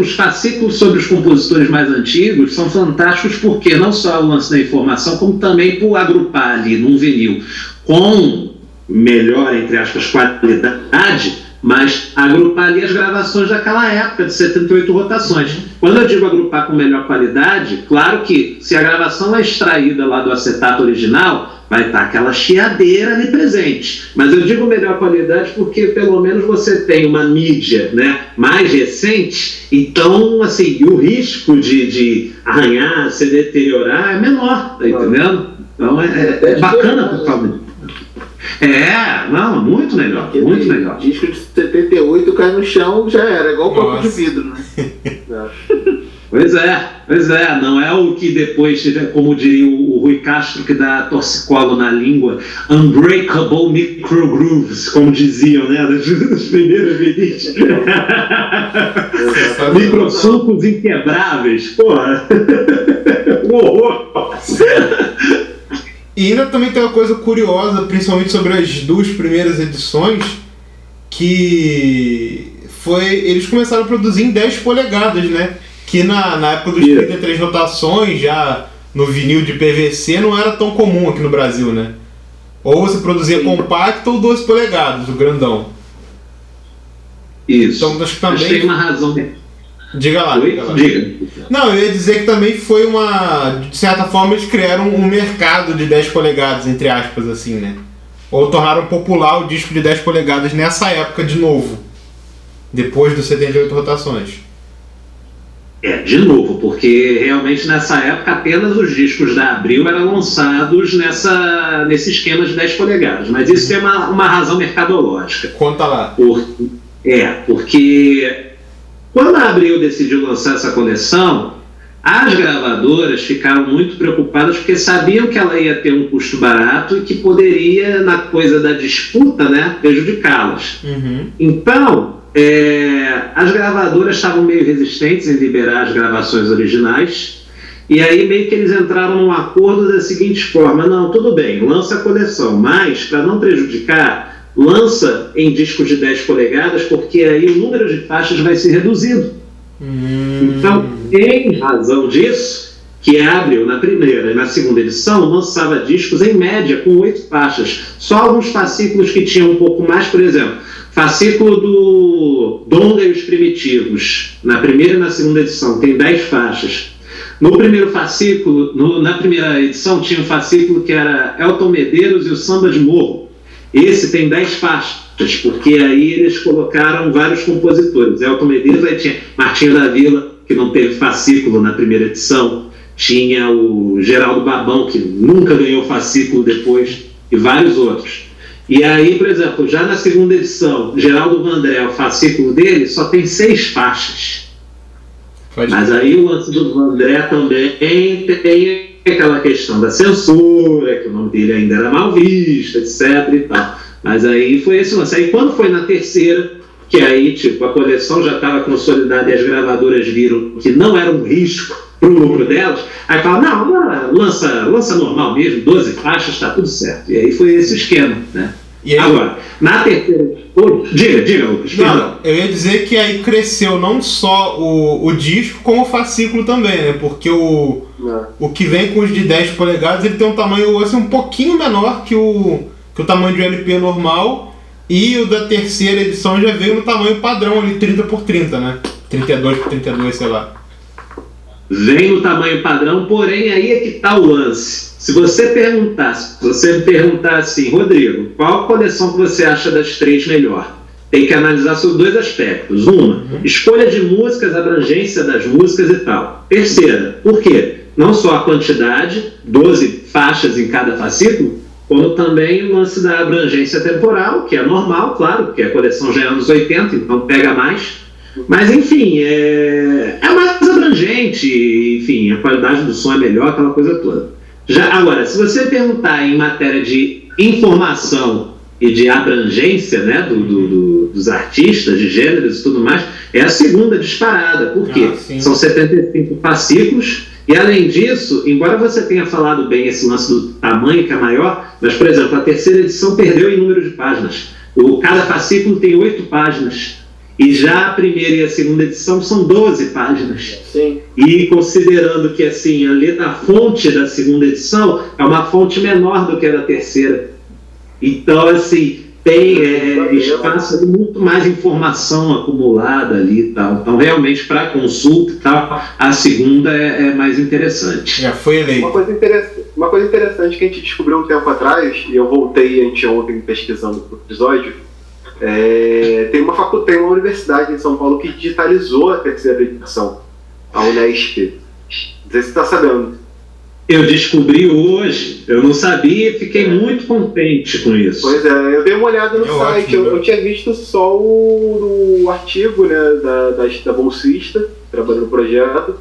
os fascículos sobre os compositores mais antigos são fantásticos porque não só o lance da informação, como também por agrupar ali num vinil com melhor, entre aspas, qualidade, mas agrupar ali as gravações daquela época, de 78 rotações. Quando eu digo agrupar com melhor qualidade, claro que se a gravação é extraída lá do acetato original, vai estar aquela chiadeira ali presente. Mas eu digo melhor qualidade porque pelo menos você tem uma mídia né, mais recente, então assim, o risco de, de arranhar, se deteriorar é menor, tá entendendo? Então é, é- é bacana por causa disso. É, não, muito melhor, Aquele muito melhor. Disco de 78 cai no chão, já era, igual um copo de vidro, né? Pois é, pois é, não é o que depois, como diria o, o Rui Castro, que dá torcicolo na língua, unbreakable microgrooves, como diziam, né, das, das primeiras vinis. Microsucos inquebráveis, porra. Um horror. E ainda também tem uma coisa curiosa, principalmente sobre as duas primeiras edições, que foi. Eles começaram a produzir em 10 polegadas, né? Que na, na época dos Isso. 33 rotações, já no vinil de PVC, não era tão comum aqui no Brasil, né? Ou você produzia compacto ou 12 polegadas, o grandão. Isso. Então acho que Mas tem também. uma razão. Diga lá, Oi? diga lá. Diga. Não, eu ia dizer que também foi uma. De certa forma, eles criaram um mercado de 10 polegadas, entre aspas, assim, né? Ou tornaram popular o disco de 10 polegadas nessa época de novo. Depois dos 78 rotações. É, de novo, porque realmente nessa época apenas os discos da Abril eram lançados nessa, nesse esquema de 10 polegadas. Mas isso tem uma, uma razão mercadológica. Conta lá. Por, é, porque quando a Abril decidiu lançar essa coleção, as gravadoras ficaram muito preocupadas porque sabiam que ela ia ter um custo barato e que poderia, na coisa da disputa, né, prejudicá-las. Uhum. Então, é, as gravadoras estavam meio resistentes em liberar as gravações originais. E aí meio que eles entraram num acordo da seguinte forma: não, tudo bem, lança a coleção, mas para não prejudicar, lança em discos de 10 polegadas, porque aí o número de faixas vai ser reduzido. Hum, Então, em razão disso, que Abril, na primeira e na segunda edição, lançava discos em média com oito faixas. Só alguns fascículos que tinham um pouco mais, por exemplo, fascículo do Donga e os Primitivos, na primeira e na segunda edição, tem dez faixas. No primeiro fascículo, no- na primeira edição, tinha um fascículo que era Elton Medeiros e o Samba de Morro. Esse tem 10 faixas, porque aí eles colocaram vários compositores. Elton Medeiros, aí tinha Martinho da Vila, que não teve fascículo na primeira edição. Tinha o Geraldo Babão, que nunca ganhou fascículo depois, e vários outros. E aí, por exemplo, já na segunda edição, Geraldo Vandré, o fascículo dele, só tem seis faixas. pode Mas aí o lance do André também tem aquela questão da censura, que o nome dele ainda era mal visto, etc e tal. Mas aí foi esse lance. Aí quando foi na terceira, que aí tipo, a coleção já estava consolidada e as gravadoras viram que não era um risco para o lucro delas, aí falaram, não, lança, lança normal mesmo, 12 faixas, está tudo certo. E aí foi esse esquema, né? E aí- Agora, na terceira... Ô, diga, diga, Lucas. Não, eu ia dizer que aí cresceu não só o, o disco, como o fascículo também, né? Porque o, Não. o que vem com os de 10 polegadas, ele tem um tamanho assim, um pouquinho menor que o, que o tamanho de um LP normal. E o da terceira edição já veio no tamanho padrão ali, 30 por 30, né? 32 por 32, sei lá. vem no tamanho padrão, porém aí é que está o lance. se você perguntar, se você perguntar assim, Rodrigo, qual coleção que você acha das três melhor? Tem que analisar sobre dois aspectos. Uma, escolha de músicas, abrangência das músicas e tal. Terceira, por quê? Não só a quantidade, 12 faixas em cada fascículo, como também o lance da abrangência temporal, que é normal, claro, porque a coleção já é anos 80, então pega mais. Mas, enfim, é, é mais abrangente, enfim, a qualidade do som é melhor, aquela coisa toda. Já, agora, se você perguntar em matéria de informação e de abrangência né, do, do- do- dos artistas, de gêneros e tudo mais, é a segunda disparada. Por quê? Ah. São 75 fascículos. E além disso, embora você tenha falado bem esse lance do tamanho que é maior, mas, por exemplo, a terceira edição perdeu em número de páginas. O, cada fascículo tem oito páginas. E já a primeira e a segunda edição são 12 páginas. Sim. E considerando que assim, a letra a fonte da segunda edição é uma fonte menor do que a da terceira. Então, assim, tem é, espaço de muito mais informação acumulada ali e tal. Então, realmente, para consulta e tal, a segunda é, é mais interessante. Já foi Uma eleito. coisa, interessa- uma coisa interessante que a gente descobriu um tempo atrás, e eu voltei anteontem pesquisando pro episódio, é, tem, uma facu tem uma universidade em São Paulo que digitalizou a terceira edição, a Unesp. Não sei se você está sabendo. Eu descobri hoje, eu não sabia e fiquei muito contente com isso. Pois é, eu dei uma olhada no É site, ótimo, eu, né? eu tinha visto só o, o artigo né, da, da, da bolsista, trabalhando no projeto,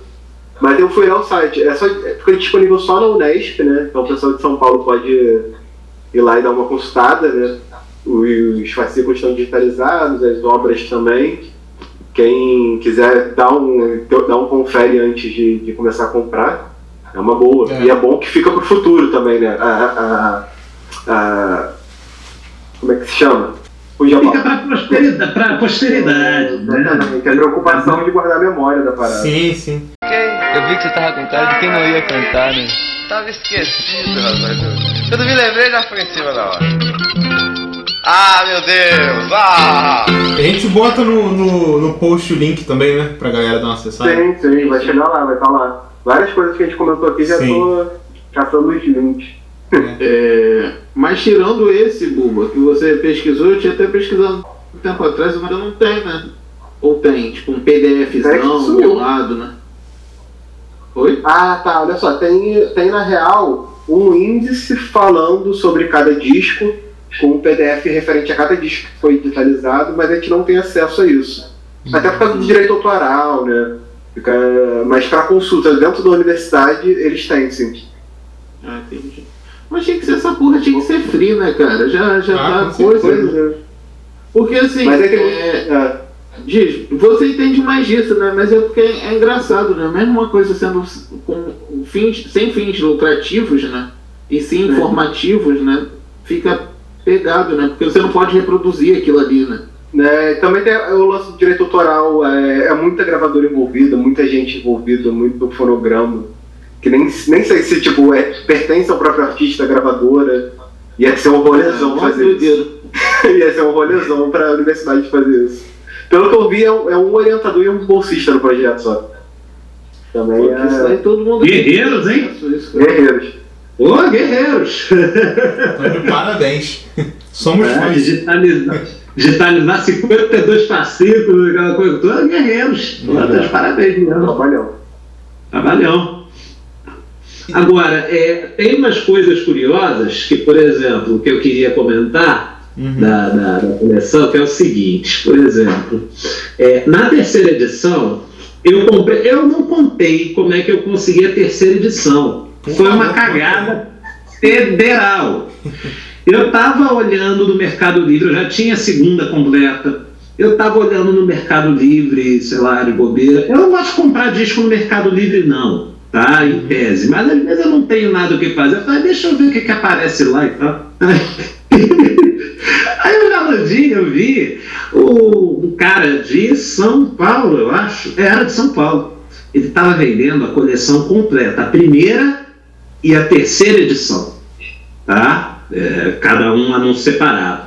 mas eu fui lá no site, é só, é, fica disponível só na Unesp, né? Então o pessoal de São Paulo pode ir lá e dar uma consultada, né? Os fascículos estão digitalizados, as obras também. Quem quiser dar um, dar um confere antes de, de começar a comprar, é uma boa. É. E é bom que fica pro futuro também, né? A, a, a- como é que se chama? O Fica para posteridade, pra posteridade né? Exatamente, a preocupação de guardar a memória da parada. Sim, sim. Eu vi que você tava com cara de quem não ia cantar, né? Tava esquecido, rapaz. Quando me lembrei, já foi em cima da hora. Ah, meu Deus! Ah! A gente bota no, no, no post o link também, né? Pra galera dar uma acessada. Sim, sim, vai chegar lá, vai estar lá. Várias coisas que a gente comentou aqui já Sim. tô caçando os links. É, mas tirando esse, Buba, que você pesquisou, eu tinha até pesquisado um tempo atrás, mas não tem, né? Ou tem, tipo um PDFzão do lado, né? Oi? Ah, tá, olha só, tem, tem na real um índice falando sobre cada disco, com um PDF referente a cada disco que foi digitalizado, mas a gente não tem acesso a isso. Até por causa do direito autoral, né? Fica, mas para consulta dentro da universidade, eles têm, sim. Ah, entendi. Mas tinha que ser essa porra, tinha que ser free, né, cara? Já, já Ah, tá coisa. certeza. Porque assim, Mas é que. é, é, diz, você entende mais disso, né? Mas é porque é engraçado, né? Mesmo uma coisa sendo com fins, sem fins lucrativos, né? E sim informativos, né? Fica pegado, né? Porque você não pode reproduzir aquilo ali, né? Né, também tem o lance do direito autoral, é, é muita gravadora envolvida, muita gente envolvida, muito fonograma, que nem, nem sei se tipo, é, pertence ao próprio artista, a gravadora. Ia ser um rolezão É, fazer isso. Ia ser um rolezão pra universidade fazer isso. Pelo que eu vi, é um, é um orientador e um bolsista no projeto só. Também Porque isso aí é. todo mundo Guerreiros, hein? Isso. Guerreiros. Ô, guerreiros! Então, de parabéns. Somos É, fãs. digitalizar, digitalizar 52 fascículos, aquela coisa toda, guerreiros. De parabéns mesmo. Trabalhão. Trabalhão. Agora, é, tem umas coisas curiosas que, por exemplo, que eu queria comentar Uhum. da, da, da coleção, que é o seguinte, por exemplo, é, na terceira edição, eu comprei, eu não contei como é que eu consegui a terceira edição. Foi uma cagada federal. Eu estava olhando no Mercado Livre, eu já tinha a segunda completa. Eu estava olhando no Mercado Livre, sei lá, de bobeira. Eu não gosto de comprar disco no Mercado Livre, não, tá? Em tese. Mas às vezes eu não tenho nada o que fazer. Eu falei, deixa eu ver o que, que aparece lá e tal. Aí um belo dia eu vi o, um cara de São Paulo, eu acho. É, Era de São Paulo. Ele estava vendendo a coleção completa, a primeira e a terceira edição. Tá? É, cada um anúncio separado.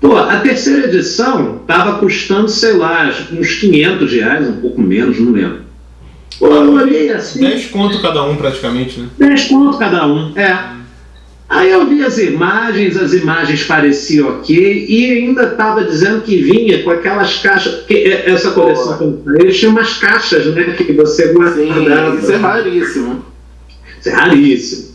Pô, a terceira edição estava custando, sei lá, acho que uns 500 reais, um pouco menos, não lembro. Pô, eu olhei assim. 10 conto cada um praticamente, né? 10 conto cada um, é. Aí eu vi as imagens, as imagens pareciam ok, e ainda estava dizendo que vinha com aquelas caixas, porque é- essa coleção que eu falei, eles tinham umas caixas, né, que você guardava. Isso é raríssimo. Isso é raríssimo.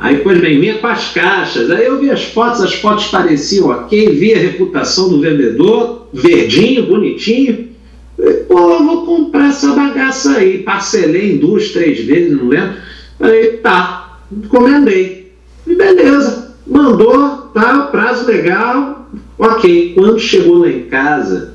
Aí, pois bem, vinha com as caixas. Aí eu vi as fotos, as fotos pareciam ok, vi a reputação do vendedor, verdinho, bonitinho. Falei, Pô, eu vou comprar essa bagaça aí. Parcelei em duas, três vezes, não lembro. Aí, tá, encomendei. E beleza, mandou, tá, prazo legal, ok. Quando chegou lá em casa,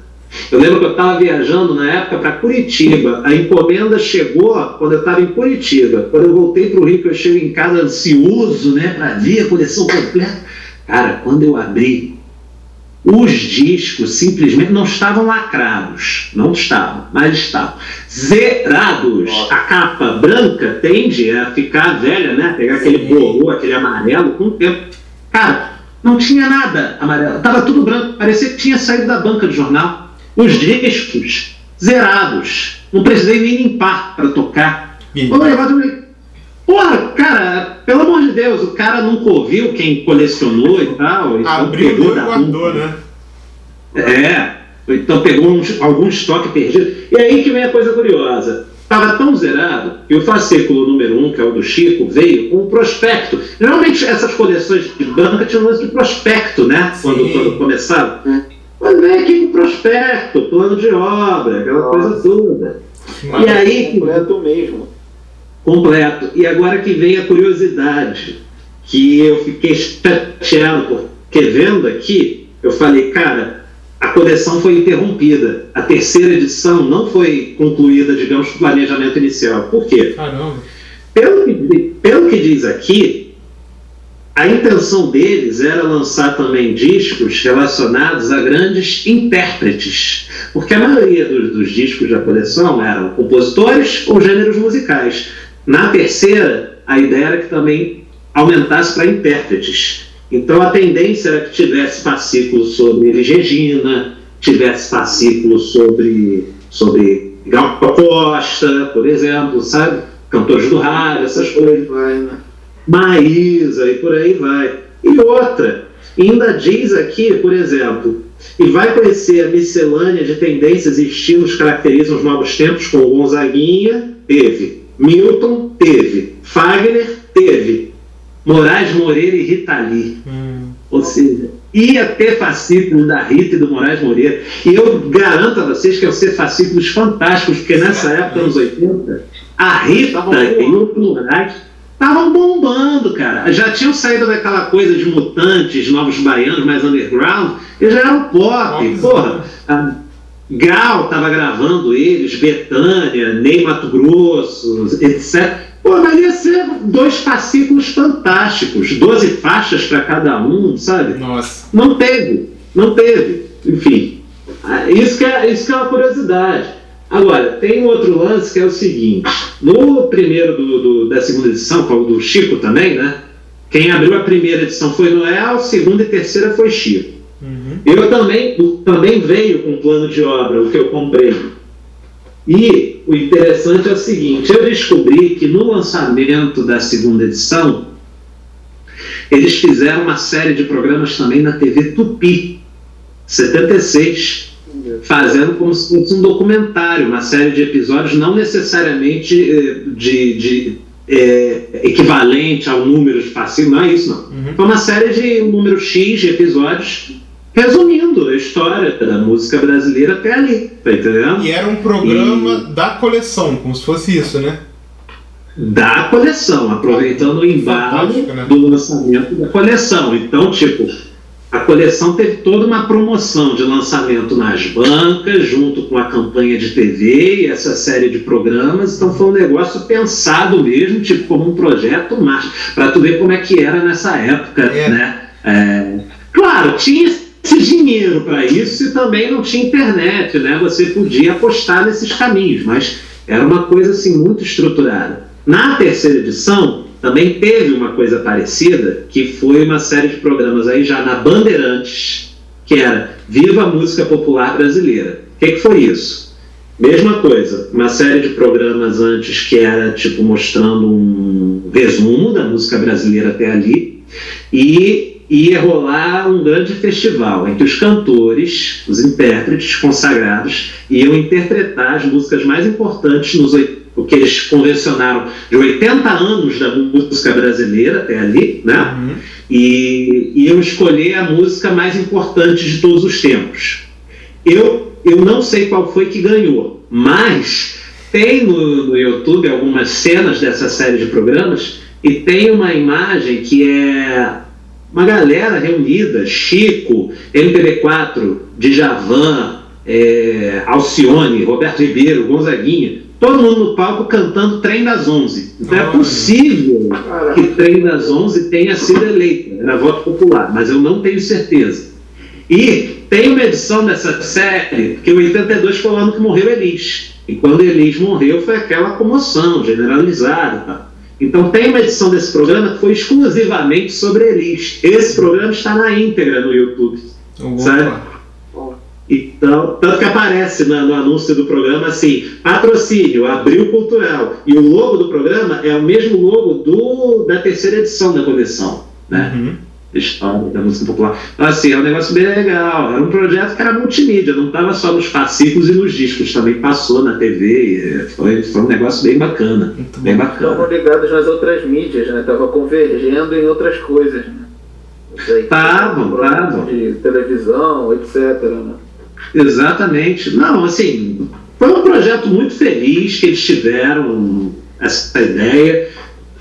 eu lembro que eu estava viajando na época para Curitiba. A encomenda chegou quando eu estava em Curitiba. Quando eu voltei para o Rio, que eu chego em casa ansioso, né, para ver a coleção completa. Cara, quando eu abri, os discos simplesmente não estavam lacrados. Não estavam, mas estavam zerados. A capa branca tende a ficar velha, né? Pegar aquele borrô, aquele amarelo com o tempo. Cara, não tinha nada amarelo. Tava tudo branco. Parecia que tinha saído da banca de jornal. Os discos zerados. Não precisei nem limpar para tocar. Ô, levado, Porra, cara, pelo amor de Deus, o cara nunca ouviu quem colecionou e tal. então Abriu pegou e da guardou, né? é, então pegou uns- algum estoque perdido. E aí que vem a coisa curiosa. Estava tão zerado que o fascículo número um, que é o do Chico, veio com um prospecto. Geralmente essas coleções de banca tinham lance de prospecto, né? Quando, quando começava. Mas vem aqui com prospecto, plano de obra, aquela coisa toda. E aí que Completo mesmo. completo. E agora que vem a curiosidade, que eu fiquei chateado, porque vendo aqui, eu falei, cara, a coleção foi interrompida. A terceira edição não foi concluída, digamos, com o planejamento inicial. Por quê? Caramba. Pelo que, pelo que diz aqui, a intenção deles era lançar também discos relacionados a grandes intérpretes, porque a maioria dos, dos discos da coleção eram compositores ou gêneros musicais. Na terceira, a ideia era que também aumentasse para intérpretes. Então a tendência era que tivesse fascículos sobre Regina, tivesse fascículos sobre, sobre Gal Costa, por exemplo, sabe? Cantores do rádio, essas coisas. Maísa e por aí vai. E outra, ainda diz aqui, por exemplo, e vai conhecer a miscelânea de tendências e estilos que caracterizam os novos tempos, com Gonzaguinha, teve, Milton, teve, Fagner, teve, Moraes Moreira e Rita Lee. Ou seja, ia ter fascículos da Rita e do Moraes Moreira. E eu garanto a vocês que iam ser fascículos fantásticos, porque nessa época, anos 80, a Rita e o Moraes estavam bombando, cara. Já tinham saído daquela coisa de mutantes, novos baianos, mais underground, e já eram pop. Porra, a Gal estava gravando eles, Betânia, Ney Mato Grosso, etc. Pô, mas ia ser dois fascículos fantásticos, 12 faixas para cada um, sabe? Nossa. Não teve, não teve. Enfim, ah, isso que é, isso que é uma curiosidade. Agora, tem um outro lance que é o seguinte: no primeiro do, do- da segunda edição, o do Chico também, né? Quem abriu a primeira edição foi Noel, segunda e terceira foi Chico. Eu também, o- também veio com um plano de obra, o que eu comprei. E o interessante é o seguinte: eu descobri que no lançamento da segunda edição, eles fizeram uma série de programas também na TV Tupi, 76, fazendo como se fosse um documentário, uma série de episódios, não necessariamente eh, de, de, eh, equivalente ao número de fascículos, não é isso não. Foi uma série de um número X de episódios resumindo a história da música brasileira até ali, tá entendendo? E era um programa da coleção, como se fosse isso, né? da coleção, aproveitando o embalo né? do lançamento da coleção. Então, tipo, a coleção teve toda uma promoção de lançamento nas bancas, junto com a campanha de TV e essa série de programas. Então, foi um negócio pensado mesmo, tipo, como um projeto mais, para tu ver como é que era nessa época, né? É, claro, tinha esse dinheiro para isso e também não tinha internet, né? Você podia apostar nesses caminhos, mas era uma coisa assim muito estruturada. Na terceira edição também teve uma coisa parecida, que foi uma série de programas aí já na Bandeirantes, que era Viva a Música Popular Brasileira. O que, que foi isso? Mesma coisa, uma série de programas antes que era tipo mostrando um resumo da música brasileira até ali e ia rolar um grande festival em que os cantores, os intérpretes consagrados iam interpretar as músicas mais importantes nos oit- o que eles convencionaram de 80 anos da música brasileira até ali, né? E iam escolher a música mais importante de todos os tempos. Eu, eu não sei qual foi que ganhou, mas tem no, no YouTube algumas cenas dessa série de programas e tem uma imagem que é uma galera reunida, Chico, MPB4, Djavan, é, Alcione, Roberto Ribeiro, Gonzaguinha, todo mundo no palco cantando Trem das Onze. Então é possível que Trem das Onze tenha sido eleita, era voto popular, mas eu não tenho certeza. E tem uma edição dessa série que em 82 foi o ano que morreu Elis. E quando Elis morreu foi aquela comoção generalizada. tá? Então tem uma edição desse programa que foi exclusivamente sobre Elis. Esse programa está na íntegra no YouTube. Sabe? Então, tanto que aparece na- no anúncio do programa assim, patrocínio, Abril Cultural. E o logo do programa é o mesmo logo do, da terceira edição da coleção. Né? História da música popular. Então, assim, é um negócio bem legal. Era um projeto que era multimídia, não estava só nos fascículos e nos discos, também passou na TV. e Foi, foi um negócio bem bacana. Bem bacana. Estavam ligados nas outras mídias, né? Tava convergendo em outras coisas, né? Isso aí. Tavam, Programas tavam. De televisão, etc, né? Exatamente. Não, assim, foi um projeto muito feliz que eles tiveram essa ideia.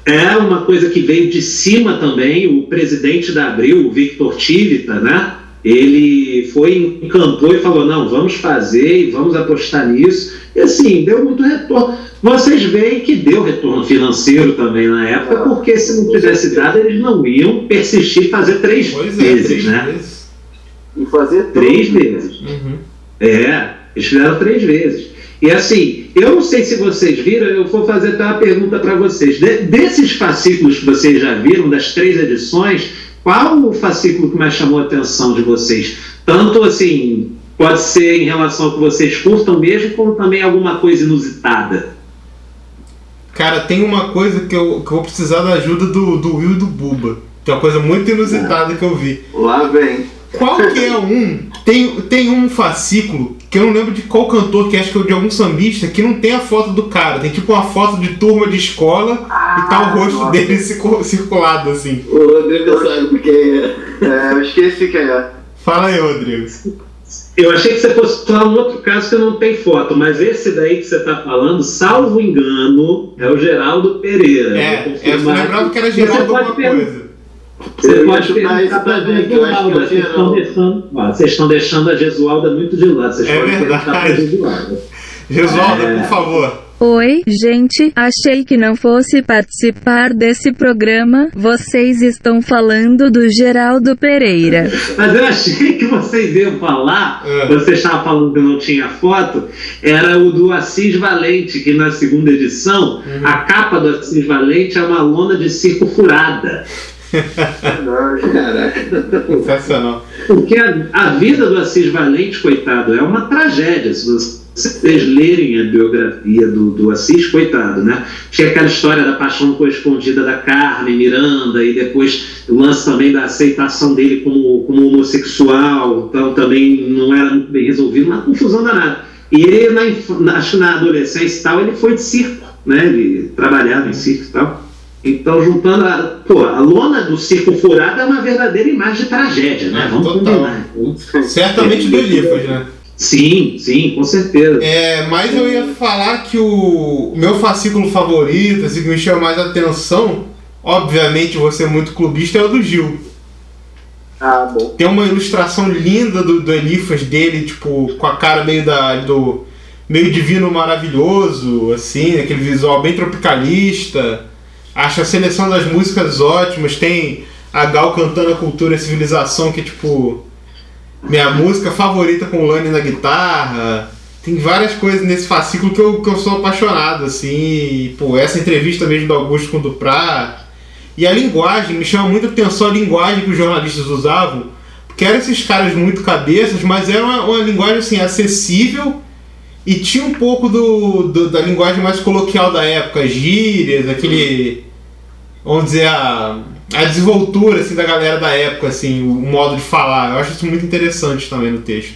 É uma coisa que veio de cima também. O presidente da Abril, o Victor Tivita, né? Ele foi, encantou e falou: não, vamos fazer e vamos apostar nisso. E assim, deu muito retorno. Vocês veem que deu retorno financeiro também na época, porque se não tivesse dado, eles não iam persistir fazer três Pois é, vezes, três né? vezes. E fazer Três tudo. vezes. Uhum. É, eles fizeram três vezes. E assim, eu não sei se vocês viram, eu vou fazer até uma pergunta para vocês. De- desses fascículos que vocês já viram, das três edições, qual o fascículo que mais chamou a atenção de vocês? Tanto assim, pode ser em relação ao que vocês curtam mesmo, como também alguma coisa inusitada. Cara, tem uma coisa que eu, que eu vou precisar da ajuda do, do Will e do Buba. Que é uma coisa muito inusitada que eu vi. Lá vem. Qual que é um? Tem, tem um fascículo que eu não lembro de qual cantor, que acho que é de algum sambista, que não tem a foto do cara. Tem tipo uma foto de turma de escola e tá o rosto nossa. dele circu- circulado assim. O Rodrigo sabe quem é. É, eu esqueci quem é. Fala aí, Rodrigo. Eu achei que você fosse falar um outro caso que não tem foto, mas esse daí que você está falando, salvo engano, é o Geraldo Pereira. É, é, eu confirmar lembrava que era Geraldo alguma coisa. Você pode chutar perguntar para a também, que eu acho que Vocês estão Geraldo. deixando, ó, vocês estão deixando a Gesualda muito de lado. Vocês É podem perguntar para verdade. Gesualda. Gesualda, É. por favor. Oi, gente, achei que não fosse participar desse programa. Vocês estão falando do Geraldo Pereira. Mas eu achei que vocês iam falar, É. você estava falando que não tinha foto, era o do Assis Valente, que na segunda edição, Uhum. a capa do Assis Valente é uma lona de circo furada. Caraca. Sensacional. Porque a, a vida do Assis Valente, coitado, é uma tragédia. Se vocês lerem a biografia do, do Assis, coitado, né? Tinha aquela história da paixão correspondida da Carmen Miranda e depois o lance também da aceitação dele como, como homossexual, então também não era muito bem resolvido, uma confusão danada. E ele, na- acho que na adolescência e tal, ele foi de circo, né? Ele trabalhava em circo e tal. Então, juntando a. Pô, a lona do circo furado é uma verdadeira imagem de tragédia, né? Vamos Total. combinar. Certamente do Elifas, né? Sim, sim, com certeza. É, mas eu ia falar que o o meu fascículo favorito, assim, que me chama mais atenção, obviamente você é muito clubista, é o do Gil. Ah, bom. Tem uma ilustração linda do, do Elifas dele, tipo, com a cara meio da. do. meio divino maravilhoso, assim, aquele visual bem tropicalista. Acho a seleção das músicas ótimas. Tem a Gal cantando a cultura e a civilização, que é tipo. minha música favorita com o Lani na guitarra. Tem várias coisas nesse fascículo que eu, que eu sou apaixonado, assim. Pô, essa entrevista mesmo do Augusto com o Duprá. E a linguagem, me chama muita atenção a linguagem que os jornalistas usavam. Porque eram esses caras muito cabeças, mas era uma, uma linguagem assim, acessível E tinha um pouco do, do- da linguagem mais coloquial da época, gírias, aquele. Vamos dizer, a, a desenvoltura assim, da galera da época, assim, o modo de falar. Eu acho isso muito interessante também no texto.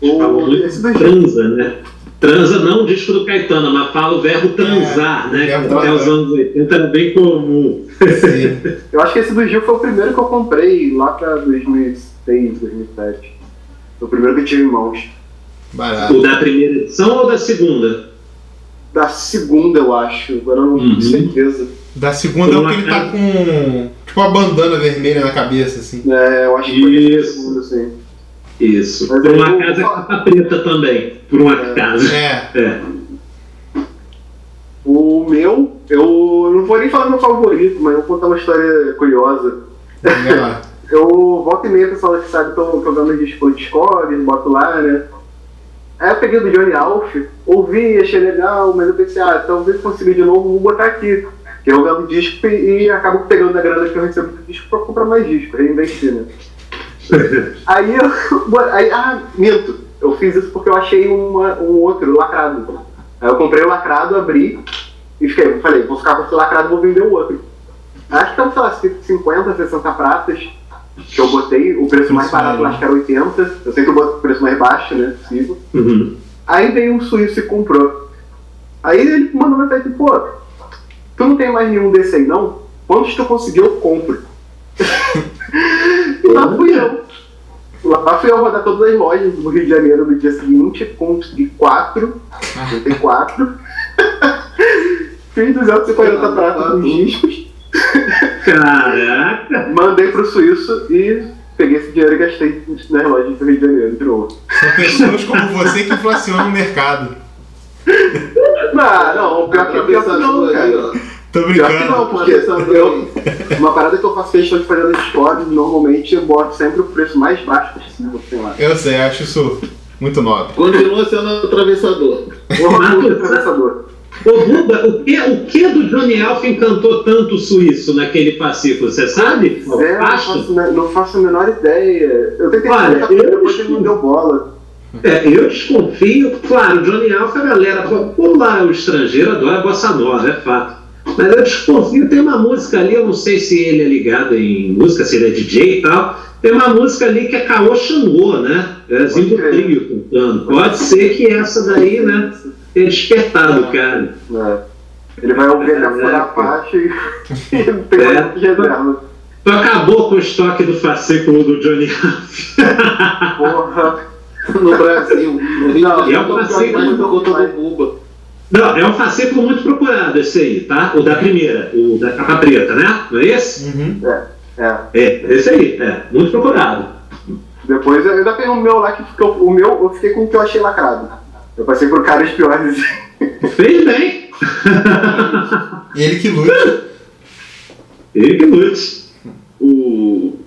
Fala muito transa, né? Transa não o disco do Caetano, mas fala o verbo transar, né? verbo Que até os anos 80 era bem comum. Eu acho que esse do Gil foi o primeiro que eu comprei lá pra 2006, 2007. Foi o primeiro que eu tive em mãos. O da primeira edição ou da segunda? Da segunda, eu acho. Agora eu não Uhum. tenho certeza. Da segunda é o que ele tá com. Tipo uma bandana vermelha na cabeça, assim. É, eu acho que foi da segunda, sim. Isso. Mas Por uma eu- casa capa preta também. Por um acaso. É. É. O meu, eu não vou nem falar meu favorito, mas eu vou contar uma história curiosa. eu volto e meia, pessoal que sabe, tô jogando disco no Discord, boto lá, né? Aí eu peguei o do Johnny Alf, ouvi, achei legal, mas eu pensei, ah, talvez consiga de novo, vou botar aqui. Que eu vendo disco e, e acabo pegando a grana que eu recebo do disco pra comprar mais disco, reinvestir, né? aí eu. Aí, ah, minto. Eu fiz isso porque eu achei uma, um outro lacrado. Aí eu comprei o lacrado, abri e fiquei, falei, vou ficar com esse lacrado e vou vender o outro. Acho que estão, sei lá, 50, 60 pratas que eu botei. O preço mais barato eu acho que era 80. Eu sempre boto o preço mais baixo, né? Possível. Uhum. Aí veio um suíço e comprou. Aí ele mandou mensagem, pô, tu não tem mais nenhum desse aí não? Quantos tu conseguiu, eu compro. e lá fui eu. Lá fui eu rodar todas as lojas do Rio de Janeiro no dia seguinte, consegui quatro, comprei quatro. Fiz 240 pratas com discos. Caraca! Mandei pro suíço e peguei esse dinheiro e gastei nas lojas do Rio de Janeiro de novo. São pessoas como você que inflacionam o mercado. Não, não, pior que, não, cara. Tô Pior que brincando. não, porque eu, uma parada que eu faço questão de fazer no Discord, normalmente eu boto sempre o preço mais baixo possível, sei lá. Eu sei, acho isso muito nobre. Continua sendo atravessador. Orgulho atravessador. Ô, Buba, o que, o que do Johnny Alf encantou tanto o suíço naquele fascículo? Você sabe? É, não, faço, não faço a menor ideia. Eu tentei Olha, eu depois ele não deu bola. É, eu desconfio, claro, Johnny Alf, a galera, lá o estrangeiro adora bossa nova, é fato. Mas eu desconfio, tem uma música ali, eu não sei se ele é ligado em música, se ele é DJ e tal. Tem uma música ali que é Caô Xangô, né? É Zimbo Trio cantando. Pode ser que essa daí, né? Tenha despertado o cara. É. Ele vai ouvir até furar a faixa e, não tem É. mais de reserva. Tu acabou com o estoque do fascículo do Johnny Alf. Porra. No Brasil. No Rio Não, é um fascículo do Buba. Não, é um fascículo muito procurado esse aí, tá? O da primeira, o da capa preta, né? Não é esse? É, é. É, esse aí, é. Muito procurado. Depois eu ainda tenho o meu lá que ficou. O meu, eu fiquei com o que eu achei lacrado. Eu passei por caras piores. Fez bem. Ele que lute. Ele que lute. O.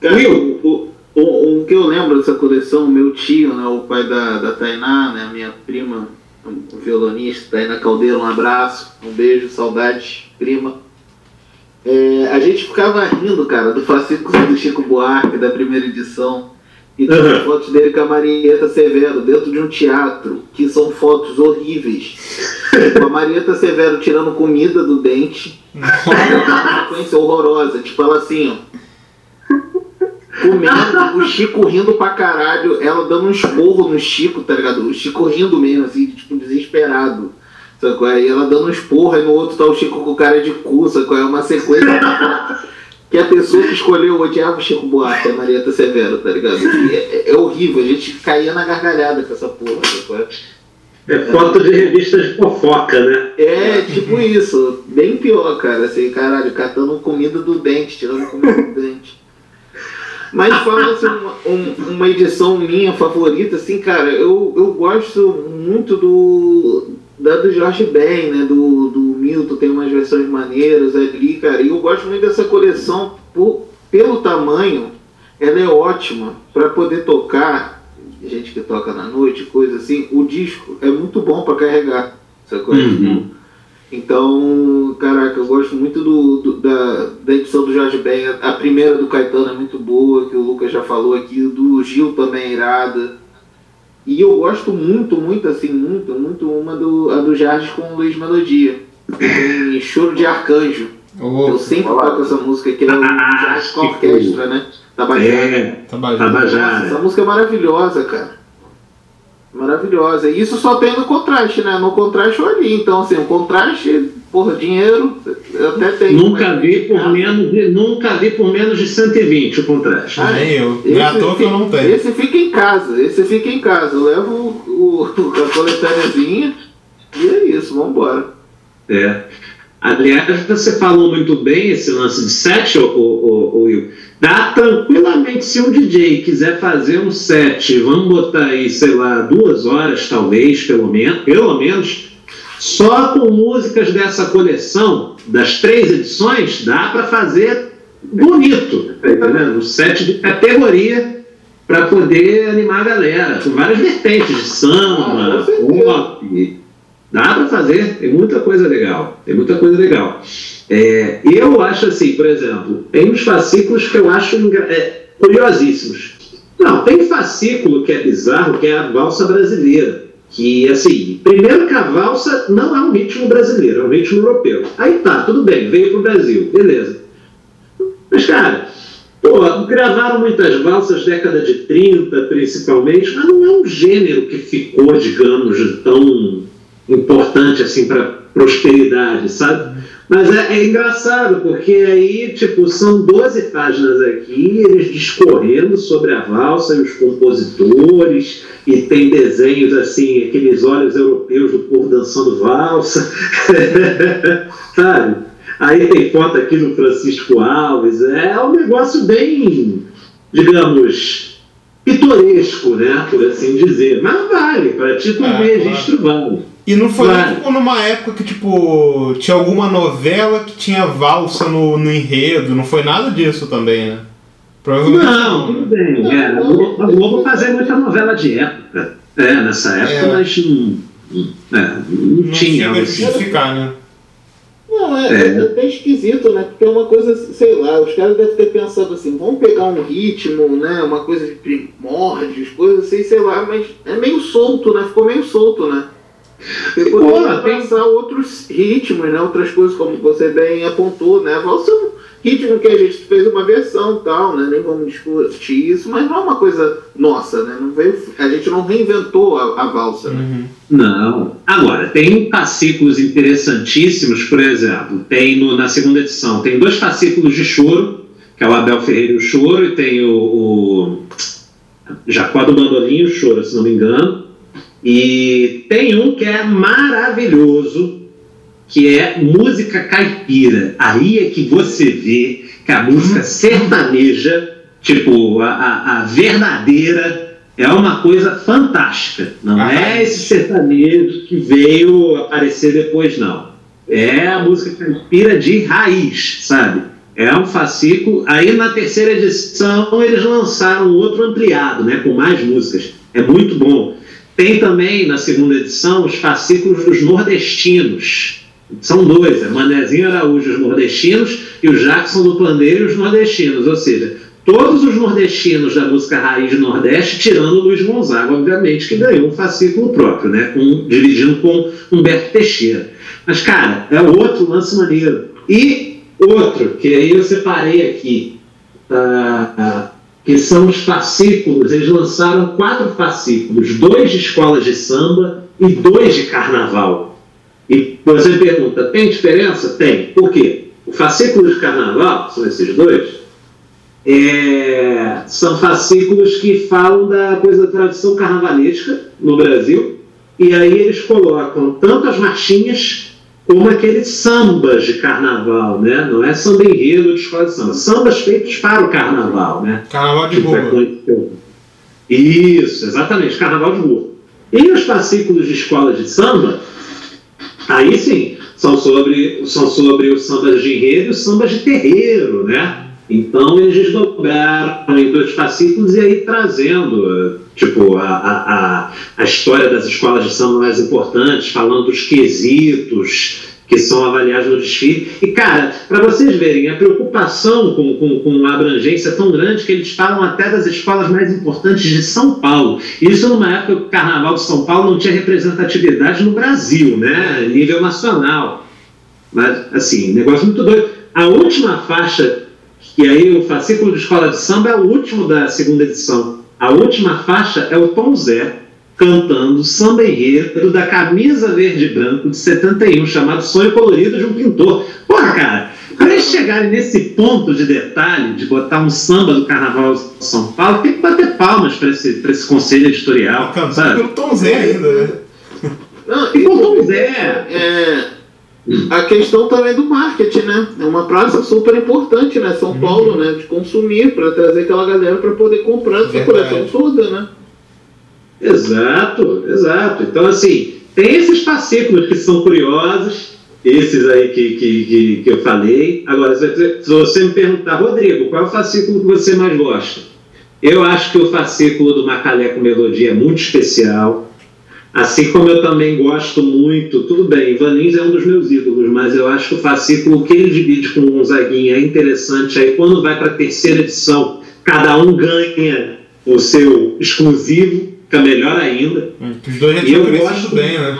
Cara, o, o, o- que eu lembro dessa coleção, meu tio, né, o pai da, da Tainá, né, minha prima, um violonista, Tainá Caldeira, um abraço, um beijo, saudade, prima. É, a gente ficava rindo, cara, do fascículo do Chico Buarque, da primeira edição. E tem Uhum. fotos dele com a Marieta Severo dentro de um teatro, que são fotos horríveis. com a Marieta Severo tirando comida do dente. uma sequência horrorosa. Tipo, ela assim, ó. Comendo, o Chico rindo pra caralho, ela dando um esporro no Chico, tá ligado? O Chico rindo mesmo, assim, tipo, desesperado. É? E ela dando um esporro, aí no outro tá o Chico com cara de cu, qual é? Uma sequência que a pessoa que escolheu odiava o Chico Buarque, a Marieta Severo, tá ligado? É, é horrível, a gente caía na gargalhada com essa porra, qual é? Foto de revista de fofoca, né? É, tipo isso. Bem pior, cara. Assim, caralho, catando comida do dente, tirando comida do dente. Mas falando assim, uma, um- uma edição minha favorita, assim, cara, eu, eu gosto muito do. Da do Jorge Ben, né? Do, do Milton, tem umas versões maneiras ali, cara. E eu gosto muito dessa coleção por, pelo tamanho, ela é ótima para poder tocar, gente que toca na noite, coisa assim, o disco é muito bom para carregar. Sacou? Uhum. Então, caraca, eu gosto muito do, do- da, da edição do Jorge Ben. A primeira do Caetano é muito boa, que o Lucas já falou aqui. Do Gil também é irada. E eu gosto muito, muito, assim, muito, muito uma do, a do Jardim com Luiz Melodia. Tem Choro de Arcanjo. Ô, Eu sempre toco essa música, que é o Ah, Jardim com que orquestra, né? Tabajara. É, Tabajara. Nossa, Tabajara. essa música é maravilhosa, cara. Maravilhosa. E isso só tem no contraste, né? No contraste eu ali. Então, assim, o contraste, porra, dinheiro, eu até tenho. Nunca vi por menos de, nunca vi por menos de 120 o contraste. Ah, Nem eu. Esse Não é à toa que eu não fica- tenho. Esse fica em casa, esse fica em casa. Eu levo o, o, a coletâneazinha e é isso, vambora. É. Aliás, você falou muito bem esse lance de set, o, o, Will. Dá tranquilamente se um DJ quiser fazer um set, vamos botar aí, sei lá, duas horas talvez, pelo menos, pelo menos, só com músicas dessa coleção, das três edições, dá para fazer bonito, tá entendendo? Um set de categoria para poder animar a galera, com várias vertentes de Ah, samba, certeza. pop, Dá para fazer, tem muita coisa legal. Tem muita coisa legal. É, eu acho assim, por exemplo, tem uns fascículos que eu acho é, curiosíssimos. Não, tem fascículo que é bizarro, que é a valsa brasileira. Que, assim, primeiro que a valsa não é um ritmo brasileiro, é um ritmo europeu. Aí tá, tudo bem, veio pro Brasil, beleza. Mas, cara, pô, gravaram muitas valsas década de 30, principalmente, mas não é um gênero que ficou, digamos, tão importante assim para prosperidade, sabe? Mas é, é engraçado, porque aí, tipo, são 12 páginas aqui, eles discorrendo sobre a valsa e os compositores, e tem desenhos assim, aqueles olhos europeus do povo dançando valsa, sabe? Aí tem foto aqui do Francisco Alves, é um negócio bem, digamos, pitoresco, né? Por assim dizer. Mas vale, para título É, de registro vale. E não foi Vai. tipo, numa época que, tipo, tinha alguma novela que tinha valsa no, no enredo, não foi nada disso também, né? Provavelmente Não, tudo bem. É, a Globo a Globo fazia muita novela de época. É, nessa época, É. mas não, é, não, não tinha. chega a assim. justificar, né? Não, é, É. é até esquisito, né? Porque é uma coisa, sei lá, os caras devem ter pensado assim, vamos pegar um ritmo, né? Uma coisa de primórdios, coisas assim, sei lá, mas é meio solto, né? Ficou meio solto, né? Você Ficou, poderia tem- pensar outros ritmos, né? Outras coisas, como você bem apontou, né? A valsa é um ritmo que a gente fez uma versão e tal, né? Nem vamos discutir isso, mas não é uma coisa nossa, né? Não veio, a gente não reinventou a, a valsa, né? Não. Agora, tem fascículos interessantíssimos, por exemplo, tem no- na segunda edição, tem dois fascículos de choro, que é o Abel Ferreira e o Choro, e tem o, o Jacó do Bandolim e o Choro, se não me engano. E tem um que é maravilhoso, que é música caipira. Aí é que você vê que a música sertaneja, tipo, a, a- a verdadeira, é uma coisa fantástica. Não Ah, é esse sertanejo que veio aparecer depois, não. É a música caipira de raiz, sabe? É um fascículo. Aí na terceira edição eles lançaram outro ampliado, né? Com mais músicas. É muito bom. Tem também na segunda edição os fascículos dos nordestinos. São dois, é Manezinho Araújo, os nordestinos, e o Jackson do Pandeiro, os nordestinos. Ou seja, todos os nordestinos da música raiz do Nordeste, tirando o Luiz Gonzaga, obviamente, que ganhou um fascículo próprio, né? Com, dividindo com Humberto Teixeira. Mas, cara, é outro lance maneiro. E outro, que aí eu separei aqui, ah, ah, que são os fascículos. Eles lançaram quatro fascículos, dois de escolas de samba e dois de carnaval. E você pergunta, tem diferença? Tem. Por quê? O fascículo de carnaval, são esses dois, é, são fascículos que falam da coisa da tradição carnavalesca no Brasil, e aí eles colocam tanto as marchinhas como aqueles sambas de carnaval, né? Não é samba enredo de escola de samba, sambas feitos para o carnaval, né? Carnaval de Tipo, é Isso, exatamente, carnaval de rua. E os fascículos de escolas de samba, aí sim, são sobre, são sobre os sambas de enredo e os sambas de terreiro, né? Então eles desdobraram em dois fascículos e aí trazendo, eh, tipo, a, a, a, a história das escolas de samba mais importantes, falando dos quesitos, que são avaliados no desfile. E, cara, para vocês verem, a preocupação com, com, com uma abrangência tão grande que eles falam até das escolas mais importantes de São Paulo. Isso numa época que o Carnaval de São Paulo não tinha representatividade no Brasil, né? Nível nacional. Mas, assim, negócio muito doido. A última faixa, e aí o fascículo de escola de samba é o último da segunda edição. A última faixa é o Tom Zé cantando samba enredo da camisa verde e branco de 71, chamado Sonho Colorido de um Pintor. Porra, cara, para eles chegarem nesse ponto de detalhe, de botar um samba do Carnaval de São Paulo, tem que bater palmas para esse, pra esse conselho editorial. Cantando sabe? pelo Tom Zé ainda, né? Não, E com Tom Zé. é, a questão também do marketing, né? É uma praça super importante, né? São Paulo, né? De consumir, para trazer aquela galera para poder comprar essa coleção toda, né? Exato, exato. Então, assim, tem esses fascículos que são curiosos, esses aí que, que, que, que eu falei. Agora, se você- se você me perguntar, Rodrigo, qual é o fascículo que você mais gosta? Eu acho que o fascículo do Macalé com Melodia é muito especial. Assim como eu também gosto muito, tudo bem, Ivan Lins é um dos meus ídolos, mas eu acho que o fascículo que ele divide com o Gonzaguinha é interessante. Aí quando vai para a terceira edição, cada um ganha o seu exclusivo, fica melhor ainda. Que os dois já tinham eu crescido gosto- bem, né?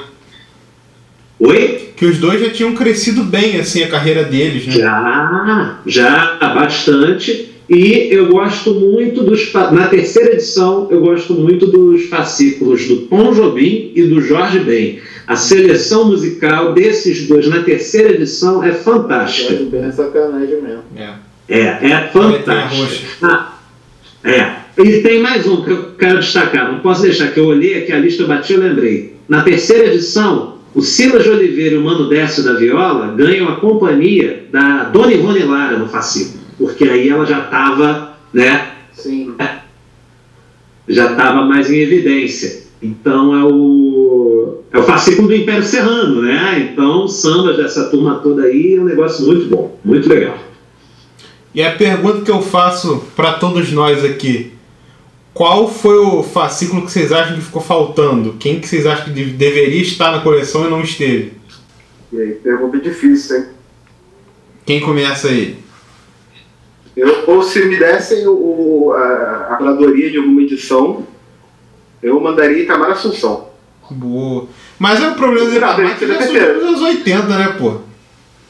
Oi? Que os dois já tinham crescido bem, assim, a carreira deles, né? Já, já, bastante. E eu gosto muito dos. Na terceira edição, eu gosto muito dos fascículos do Tom Jobim e do Jorge Ben. A seleção musical desses dois na terceira edição é fantástica. bem é sacanagem mesmo. É. É, é roxa. Ah, é. E tem mais um que eu quero destacar. Não posso deixar, que eu olhei aqui a lista, eu bati eu lembrei. Na terceira edição, o Silas de Oliveira e o Mano Décio da Viola ganham a companhia da Dona Ivone Lara no fascículo. Porque aí ela já estava, né? Sim. Já estava mais em evidência. Então é o, é o fascículo do Império Serrano, né? Então, sambas dessa turma toda aí é um negócio muito bom, muito legal. E a pergunta que eu faço pra todos nós aqui: qual foi o fascículo que vocês acham que ficou faltando? Quem que vocês acham que de- deveria estar na coleção e não esteve? E aí, pergunta difícil, hein? Quem começa aí? Eu, ou se me dessem o, o- a, a curadoria de alguma edição, eu mandaria Itamar Assunção. Boa. Mas é o problema tem Itamar que que surgiu terceira. nos anos 80, né, pô?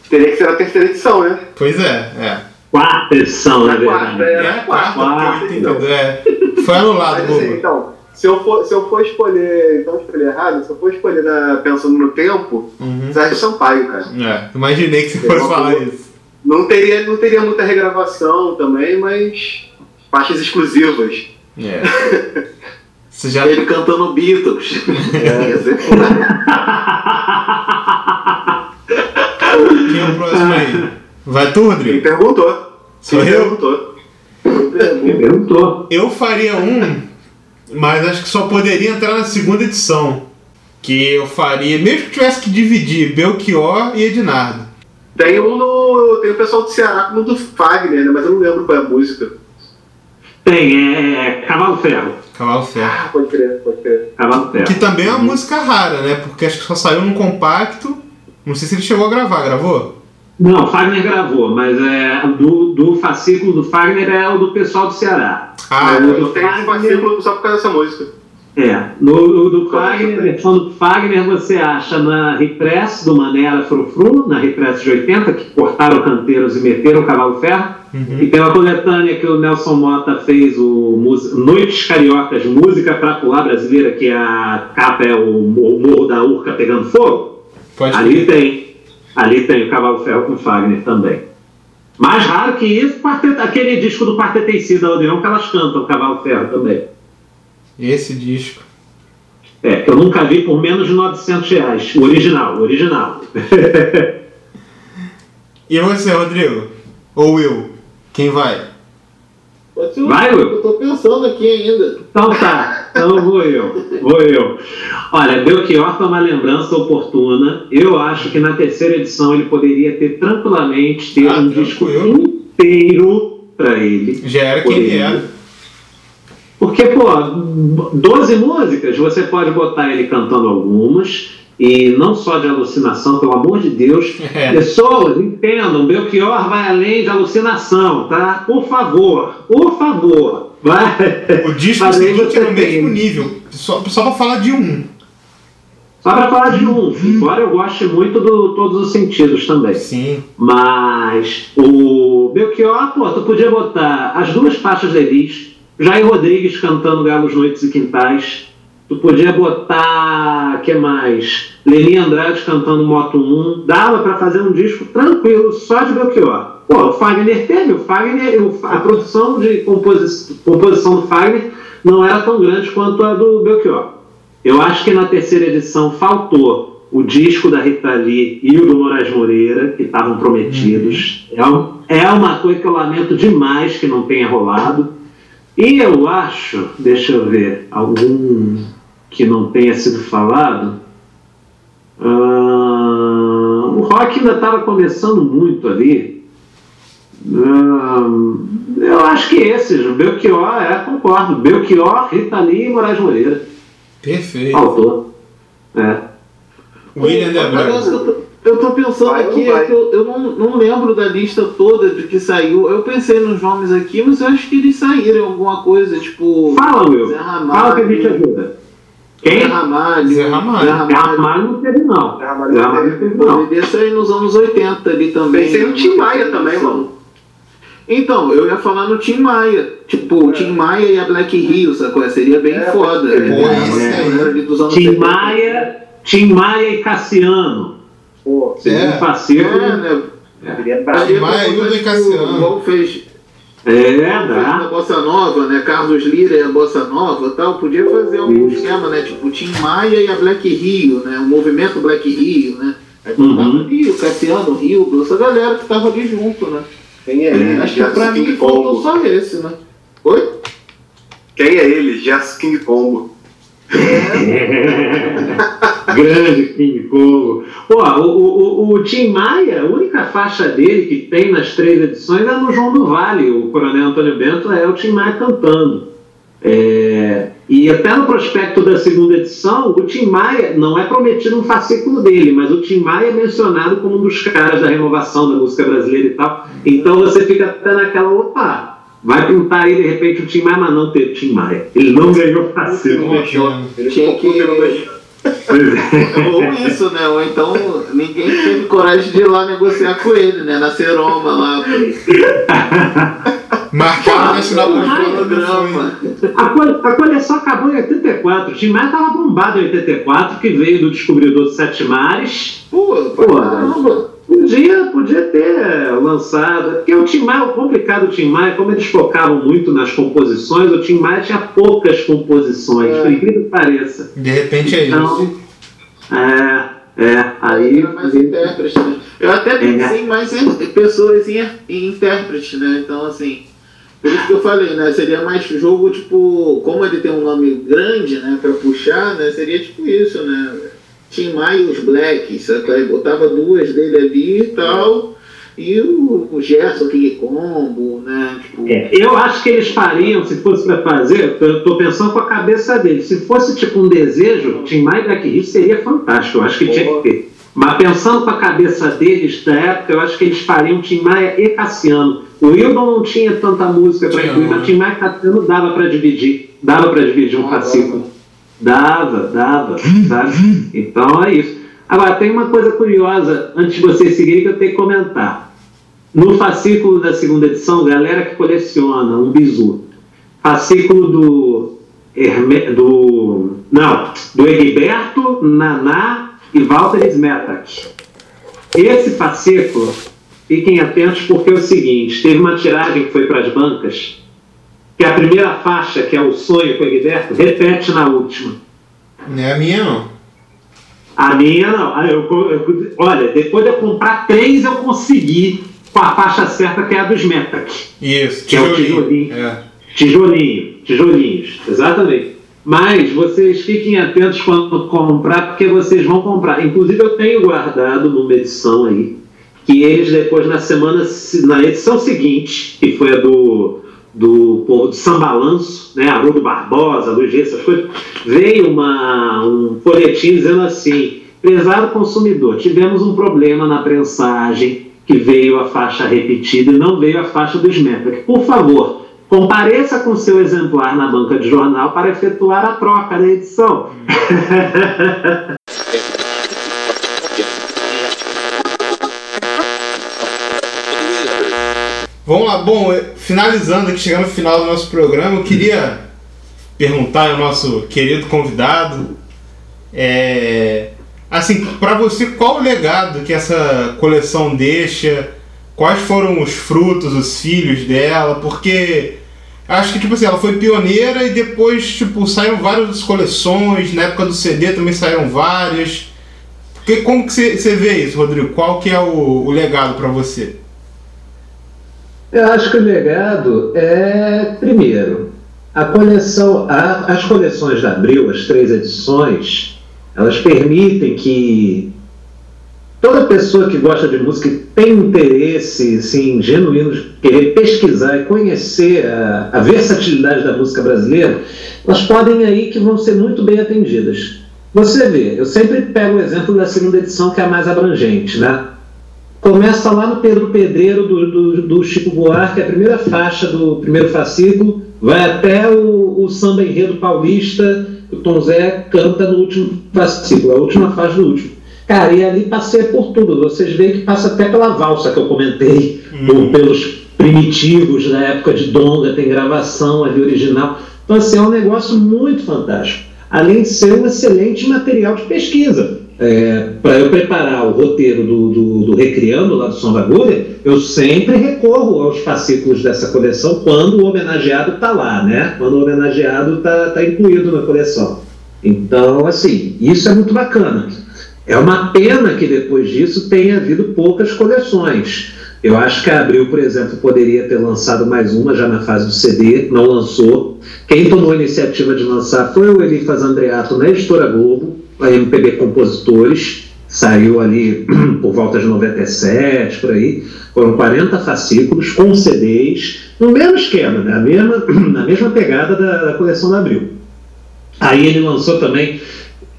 Teria que ser a terceira edição, né? Pois é, é. Quarta edição, na verdade. é, É a quarta, quarta. porque 82, é. Foi anulado, Mas assim, então, se eu for, se eu for escolher, então escolher errado, se eu for escolher na- pensando no tempo, Uhum. Sérgio Sampaio, cara. É, imaginei que você fosse falar isso. Não teria, não teria muita regravação também, mas faixas exclusivas. É. Você já. Ele cantando Beatles. É, ia ser. Quem é o próximo aí? Vai tu, Quem Rodrigo? perguntou? Sou Quem eu? perguntou? Me perguntou. Eu faria um, mas acho que só poderia entrar na segunda edição. Que eu faria, mesmo que tivesse que dividir Belchior e Ednardo. Tem um no. Tem o pessoal do Ceará como do Fagner, né? Mas eu não lembro qual é a música. Tem, é, é Cavalo Ferro. Cavalo Ferro. Ah, pode crer, pode crer. Cavalo Ferro. Que também é uma música rara, né? Porque acho que só saiu num compacto. Não sei se ele chegou a gravar, gravou? Não, Fagner gravou, mas é, do, do fascículo do Fagner é o do pessoal do Ceará. Ah, É, eu do não tenho esse fascículo só por causa dessa música. É, no, no do é Fagner, versão do Fagner você acha na Repress do Manera Frufru, na Repress de 80, que cortaram canteiros e meteram o cavalo ferro. Uhum. E tem uma coletânea que o Nelson Mota fez, o Noites Cariocas, Música pra Pular Brasileira, que a capa é o, o Morro da Urca pegando fogo. Pode Ali tem, ali tem o Cavalo Ferro com Fagner também. Mais raro que isso, quarteto- aquele disco do Quarteto em Si da Odeon, que elas cantam o Cavalo Ferro também. Esse disco. É, que eu nunca vi por menos de 900 reais. O original, o original. E você, Rodrigo? Ou eu? Quem vai? Pode ser o Vai, Will. Eu tô pensando aqui ainda. Então tá, então vou eu, vou eu. Olha, Belchior foi uma lembrança oportuna. Eu acho que na terceira edição ele poderia ter tranquilamente ter Ah, um disco tranquilo. inteiro para ele. Já era quem ele era. Porque, pô, 12 músicas, você pode botar ele cantando algumas, e não só de alucinação, pelo amor de Deus. É. Pessoas, entendam, Belchior vai além de alucinação, tá? Por favor, por favor. Vai. O disco seguinte é no mesmo nível. Só, só pra falar de um. Só para falar de um, embora eu goste muito do todos os sentidos também. Sim. Mas o Belchior, pô, tu podia botar as duas faixas da Elis, Jair Rodrigues cantando Galos, Noites e Quintais. Tu podia botar, que mais? Leni Andrade cantando Moto 1. Dava pra fazer um disco tranquilo, só de Belchior. Pô, o Fagner teve, o Fagner, a produção de composi- composição do Fagner não era tão grande quanto a do Belchior. Eu acho que na terceira edição faltou o disco da Rita Lee e o do Moraes Moreira, que estavam prometidos. É, um- é uma coisa que eu lamento demais que não tenha rolado. E eu acho, deixa eu ver, algum que não tenha sido falado. Ah, o rock ainda estava começando muito ali. Ah, eu acho que esses, o Belchior, é, concordo. Belchior, Rita Lee e Moraes Moreira. Perfeito. Faltou. É. William Debrag. Eu, tô, pensando Vai aqui, é que eu, eu não, não lembro da lista toda de que saiu. Eu pensei nos nomes aqui, mas eu acho que eles saíram alguma coisa, tipo. Fala, Will. Fala que a gente ajuda. Quem? Zé Ramalho. Zé Ramalho. Zé É, Ramalho não teve, não. Zé Ramalho não teve. não. Poderia sair nos anos 80 ali também. Pensei no Tim Maia também, mano. Então, eu ia falar no Tim Maia. Tipo, o Tim Maia e a Black Rio, sacou? Seria bem É, foda. ser. né? Aí. dos anos Tim 70. Maia, Tim Maia e Cassiano. Pô, Seria É. um parceiro. É, né? brabo. Daria pra Maia, botar, Hilda e tipo, Cassiano. Igual fez É, fez na dá. Bossa Nova, né? Carlos Lira e a Bossa Nova tal. Podia fazer um Isso. esquema, né? Tipo, Tim Maia e a Black Rio, né? O movimento Black Rio, né? Aí Uhum. botava ali o Cassiano, Rio, essa galera que tava ali junto, né? Quem é ele? Acho que pra mim faltou só esse, né? Oi? Quem é ele? Jess King Combo. Grande King. Pô, o, o, o, o Tim Maia, a única faixa dele que tem nas três edições é no João do Vale. O Coronel Antônio Bento é o Tim Maia cantando. É, e até no prospecto da segunda edição, o Tim Maia não é prometido um fascículo dele, mas o Tim Maia é mencionado como um dos caras da renovação da música brasileira e tal. Então você fica até naquela, opa, vai pintar aí de repente o Tim Maia, mas não teve Tim Maia. Ele não ganhou fascículo. Ele Tinha que-. Pois é. Ou isso, né? Ou então ninguém teve coragem de ir lá negociar com ele, né? Na Seroma lá. Marcaram na fora do programa. A, cole- a coleção acabou em 84. O Tim Maia estava bombado em 84, que veio do Descobridor dos Sete Mares. Pô, Pô. Podia, podia ter lançado. Porque o Tim Maia, o complicado do Tim Maia, como eles focavam muito nas composições, o Tim Maia tinha poucas composições, por incrível que pareça. De repente é Então, isso. é, é, aí. Era mais intérprete, né? Eu até pensei mais em pessoas em, em intérprete, né? Então, assim, por isso que eu falei, né? Seria mais jogo, tipo, como ele tem um nome grande, né? Pra puxar, né? Seria tipo isso, né? Tim Maia e os Blacks, sabe? Botava duas dele ali e tal. E o, o Gerson King Combo, né? Tipo, É, eu acho que eles fariam, se fosse para fazer, eu tô pensando com a cabeça deles. Se fosse tipo um desejo, Tim Maia e Black Heat seria fantástico. Eu acho que tinha que ter. Mas pensando com a cabeça deles da época, eu acho que eles fariam Tim Maia e Cassiano. O Wildon não tinha tanta música para incluir, mas Tim Maia e Cassiano dava para dividir. Dava para dividir um Ah, fascículo. Dava, dava, sabe? Então é isso. Agora, tem uma coisa curiosa, antes de vocês seguirem, que eu tenho que comentar. No fascículo da segunda edição, galera que coleciona um bizu, fascículo do, Herme, do não, do Egberto, Naná e Walter Smetak. Esse fascículo, fiquem atentos porque é o seguinte, teve uma tiragem que foi para as bancas, que a primeira faixa, que é o sonho com o Egberto, repete na última. Não é a minha, não. A minha não. Ah, eu- eu- olha, depois de eu comprar três, eu consegui com a faixa certa, que é a dos Metac. Isso, Que é o tijolinho. tijolinho. É. Tijolinho, tijolinhos, exatamente. Mas vocês fiquem atentos quando comprar, porque vocês vão comprar. Inclusive, eu tenho guardado numa edição aí, que eles depois, na semana, se- na edição seguinte, que foi a do, do, do Sambalanço, né, Haroldo Barbosa, Luiz Reis, essas coisas, veio uma, um folhetim dizendo assim, prezado consumidor, tivemos um problema na prensagem que veio a faixa repetida e não veio a faixa do Smetrak. Por favor, compareça com seu exemplar na banca de jornal para efetuar a troca da edição. Vamos lá, bom, eh, finalizando aqui, chegando no final do nosso programa, eu queria perguntar ao nosso querido convidado, é, assim, para você, qual o legado que essa coleção deixa? Quais foram os frutos, os filhos dela? Porque acho que, tipo assim, ela foi pioneira e depois, tipo, saíram várias coleções, na época do CD também saíram várias. Porque, como que você vê isso, Rodrigo? Qual que é o, o legado para você? Eu acho que o legado é, primeiro, a coleção, a- as coleções da Abril, as três edições, elas permitem que toda pessoa que gosta de música e tem interesse assim, genuíno de querer pesquisar e conhecer a, a versatilidade da música brasileira, elas podem aí que vão ser muito bem atendidas. Você vê, eu sempre pego o exemplo da segunda edição, que é a mais abrangente, né? Começa lá no Pedro Pedreiro do, do, do Chico Buarque, a primeira faixa do primeiro fascículo, vai até o, o samba enredo paulista, que o Tom Zé canta no último fascículo, a última faixa do último. Cara, e ali passei por tudo. Vocês veem que passa até pela valsa que eu comentei, ou pelos primitivos da época de Donga, tem gravação ali original. Então, assim, é um negócio muito fantástico. Além de ser um excelente material de pesquisa. Para eu preparar o roteiro do, do, do Recriando, lá do Som da Agulha, eu sempre recorro aos fascículos dessa coleção quando o homenageado está lá, né? Quando o homenageado está tá incluído na coleção. Então, assim, isso é muito bacana. É uma pena que depois disso tenha havido poucas coleções. Eu acho que a Abril, por exemplo, poderia ter lançado mais uma já na fase do CD, não lançou. Quem tomou a iniciativa de lançar foi o Elifas Andreato na Editora Globo, MPB Compositores, saiu ali por volta de 97, por aí. Foram 40 fascículos com CDs, no mesmo esquema, né? na, mesma, na mesma pegada da, da coleção da Abril. Aí ele lançou também,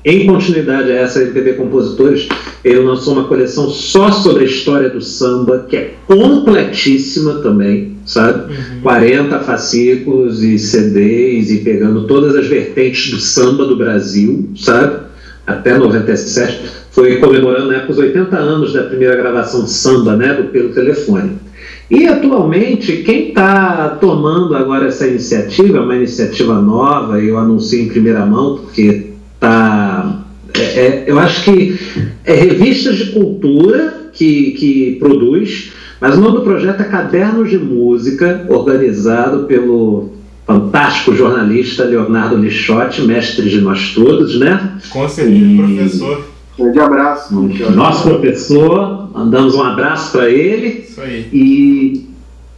em continuidade a essa MPB Compositores, ele lançou uma coleção só sobre a história do samba, que é completíssima também, sabe? 40 fascículos e CDs e pegando todas as vertentes do samba do Brasil, sabe? Até 97. Foi comemorando na os 80 anos da primeira gravação de samba, né? Do, pelo telefone. E atualmente, quem está tomando agora essa iniciativa, uma iniciativa nova, eu anuncio em primeira mão, porque tá. é- é- eu acho que é revistas de cultura que, que produz, mas o nome do projeto é Cadernos de Música, organizado pelo fantástico jornalista Leonardo Lixotti, mestre de nós todos, né? Com certeza, professor. Grande abraço. Nosso professor, mandamos um abraço para ele. Isso aí. E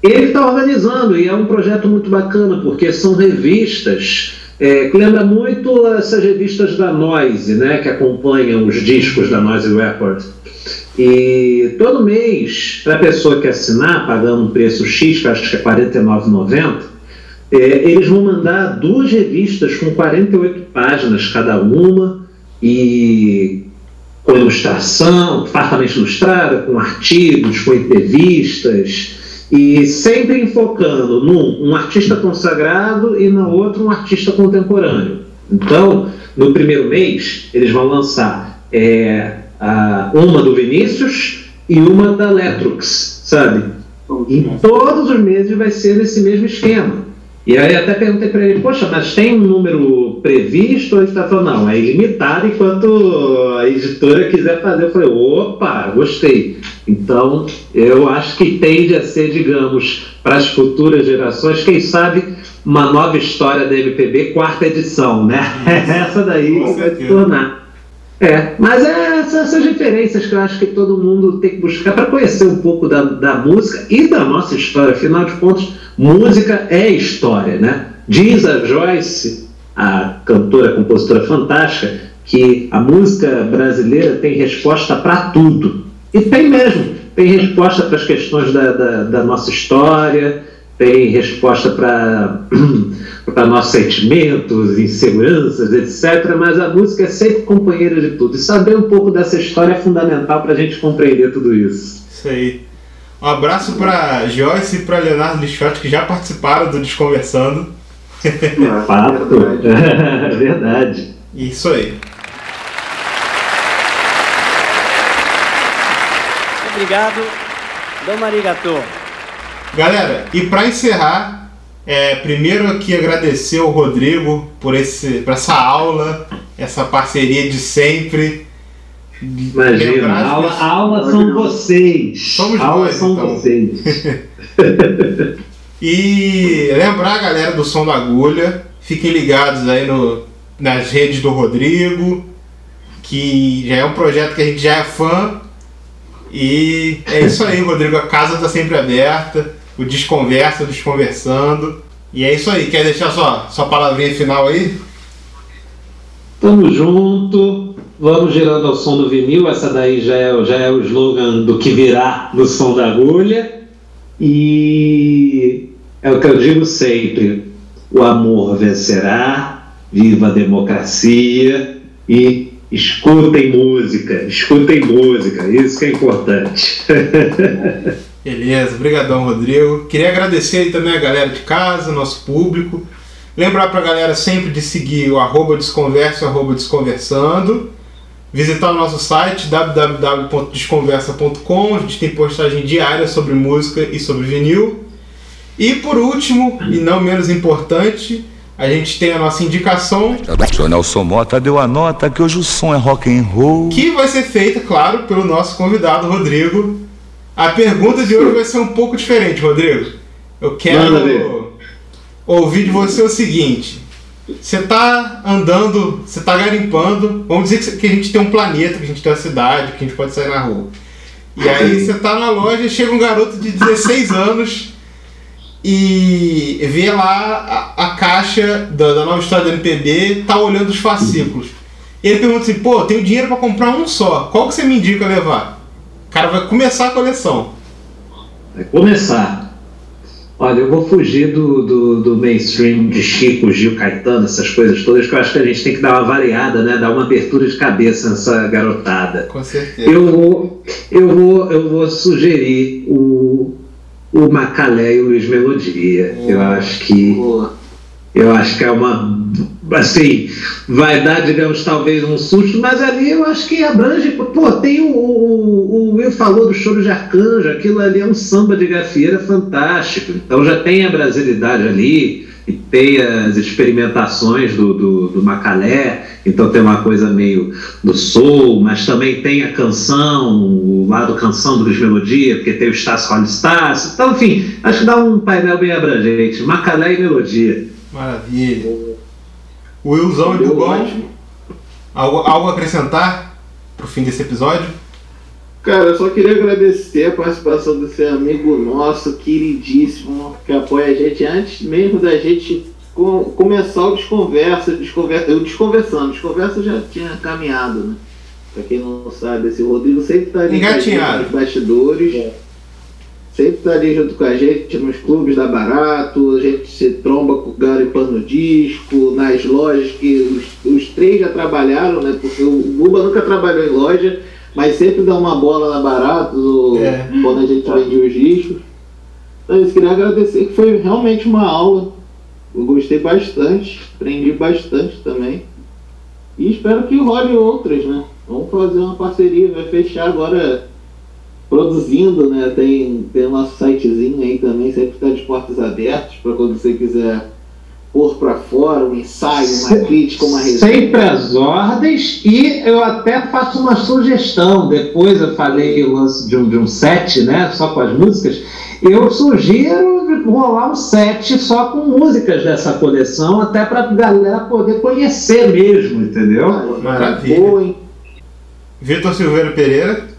ele está organizando, e é um projeto muito bacana, porque são revistas é, que lembra muito essas revistas da Noise, né, que acompanham os discos da Noise Record. E todo mês, para a pessoa que assinar, pagando um preço X, que acho que é R$ 49,90, é, eles vão mandar duas revistas com 48 páginas cada uma, e com ilustração, fartamente ilustrada, com artigos, com entrevistas, e sempre enfocando num um artista consagrado e no outro um artista contemporâneo. Então, no primeiro mês, eles vão lançar é, a- uma do Vinícius e uma da Letrux, sabe? E todos os meses vai ser nesse mesmo esquema. E aí até perguntei para ele, poxa, mas tem um número previsto? Ele está falando, não, é ilimitado enquanto a editora quiser fazer. Eu falei, opa, gostei. Então, eu acho que tende a ser, digamos, para as futuras gerações, quem sabe, uma nova história da MPB, quarta edição, né? Essa daí vai se tornar. É, mas é essas, essas referências que eu acho que todo mundo tem que buscar para conhecer um pouco da, da música e da nossa história. Afinal de contas, música é história, né? Diz a Joyce, a cantora, compositora fantástica, que a música brasileira tem resposta para tudo. E tem mesmo. Tem resposta para as questões da, da, da nossa história, tem resposta para para nossos sentimentos, inseguranças, etc. Mas a música é sempre companheira de tudo. E saber um pouco dessa história é fundamental para a gente compreender tudo isso. Isso aí. Um abraço para Joyce e para Leonardo Lixotti, que já participaram do Desconversando. Fato. Verdade. Isso aí. Obrigado. Dom arigato. Galera, e para encerrar, é, primeiro aqui agradecer ao Rodrigo por, esse, por essa aula, essa parceria de sempre. Imagina, Lembrar aula, aula são vocês. Somos aula nós, são então. vocês. E lembrar a galera do Som da Agulha, fiquem ligados aí no, nas redes do Rodrigo, que já é um projeto que a gente já é fã. E é isso aí, Rodrigo. A casa tá sempre aberta, o Desconversa, Desconversando. E é isso aí. Quer deixar sua, sua palavrinha final aí? Tamo junto, vamos girando ao som do vinil. Essa daí já é, já é o slogan do que virá no som da agulha. E é o que eu digo sempre: o amor vencerá, viva a democracia e escutem música, escutem música, isso que é importante. Beleza, brigadão Rodrigo. Queria agradecer aí também a galera de casa, nosso público. Lembrar pra galera sempre de seguir o arroba desconverso, arroba desconversando. Visitar o nosso site www.desconversa.com. A gente tem postagem diária sobre música e sobre vinil. E por último, e não menos importante, a gente tem a nossa indicação O Nelson Mota deu a nota que hoje o som é rock and roll. que vai ser feita, claro, pelo nosso convidado Rodrigo. A pergunta de hoje vai ser um pouco diferente, Rodrigo. Eu quero ouvir de você o seguinte: você tá andando, você tá garimpando, vamos dizer que a gente tem um planeta, que a gente tem uma cidade, que a gente pode sair na rua. E aí você tá na loja e chega um garoto de 16 anos e vê lá a, a caixa da, da nova história do MPB, tá olhando os fascículos. E ele pergunta assim, pô, tenho dinheiro pra comprar um só, qual que você me indica levar? O cara vai começar a coleção. Vai começar. Olha, eu vou fugir do, do, do mainstream de Chico, Gil, Caetano, essas coisas todas, que eu acho que a gente tem que dar uma variada, né? Dar uma abertura de cabeça nessa garotada. Com certeza. Eu vou, eu vou, eu vou sugerir o, o Macalé e o Luiz Melodia. Eu acho que eu acho que é uma assim vai dar digamos talvez um susto, mas ali eu acho que abrange. Pô, tem o, o, o Will falou do choro de arcanjo, aquilo ali é um samba de gafieira fantástico. Então já tem a brasilidade ali. E tem as experimentações do, do, do Macalé, então tem uma coisa meio do soul, mas também tem a canção, o lado canção do Luiz Melodia, porque tem o Estácio Rolling Estácio. Então, enfim, acho que dá um painel bem abrangente. Macalé e Melodia. Maravilha. Willzão e Deu Bugão, ótimo. algo, algo a acrescentar pro fim desse episódio? Cara, eu só queria agradecer a participação desse amigo nosso, queridíssimo, que apoia a gente antes mesmo da gente co- começar o Desconversa, desconversa, o Desconversando. Desconversa já tinha caminhado, né? Pra quem não sabe, esse Rodrigo sempre tá ali com nos bastidores. Sempre tá ali junto com a gente nos clubes da Barato, a gente se tromba com o garimpando disco, nas lojas que os, os três já trabalharam, né? Porque o Buba nunca trabalhou em loja, mas sempre dá uma bola na Barato É. quando a gente vende os discos. Então, eu queria agradecer que foi realmente uma aula. Eu gostei bastante, aprendi bastante também. E espero que role outras, né? Vamos fazer uma parceria, vai fechar agora produzindo, né? Tem, tem o nosso sitezinho aí também, sempre está de portas abertas para quando você quiser pôr para fora um ensaio, uma crítica, uma resenha. Sempre às ordens, e eu até faço uma sugestão. Depois eu falei o lance de um, de um set, né? Só com as músicas. Eu sugiro rolar um set só com músicas dessa coleção, até para a galera poder conhecer mesmo, entendeu? Maravilha. Hein? Vitor Silveira Pereira.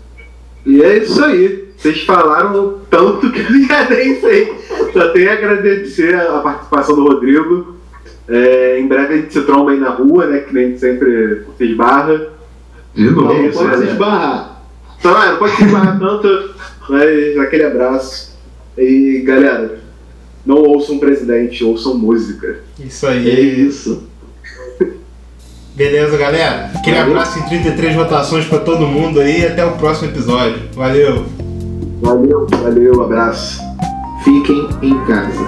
E é isso aí. Vocês falaram tanto que eu já nem sei. Só tenho a agradecer a participação do Rodrigo. É, em breve a gente se tromba aí na rua, né? Que nem a gente sempre se esbarra. De Não, novo, não pode se esbarrar. Então, não pode se esbarrar tanto, mas aquele abraço. E galera, não ouçam presidente, ouçam música. Isso aí. É isso. Beleza, galera? Aquele Valeu. abraço em 33 votações pra todo mundo aí e até o próximo episódio. Valeu! Valeu, valeu, abraço. Fiquem em casa.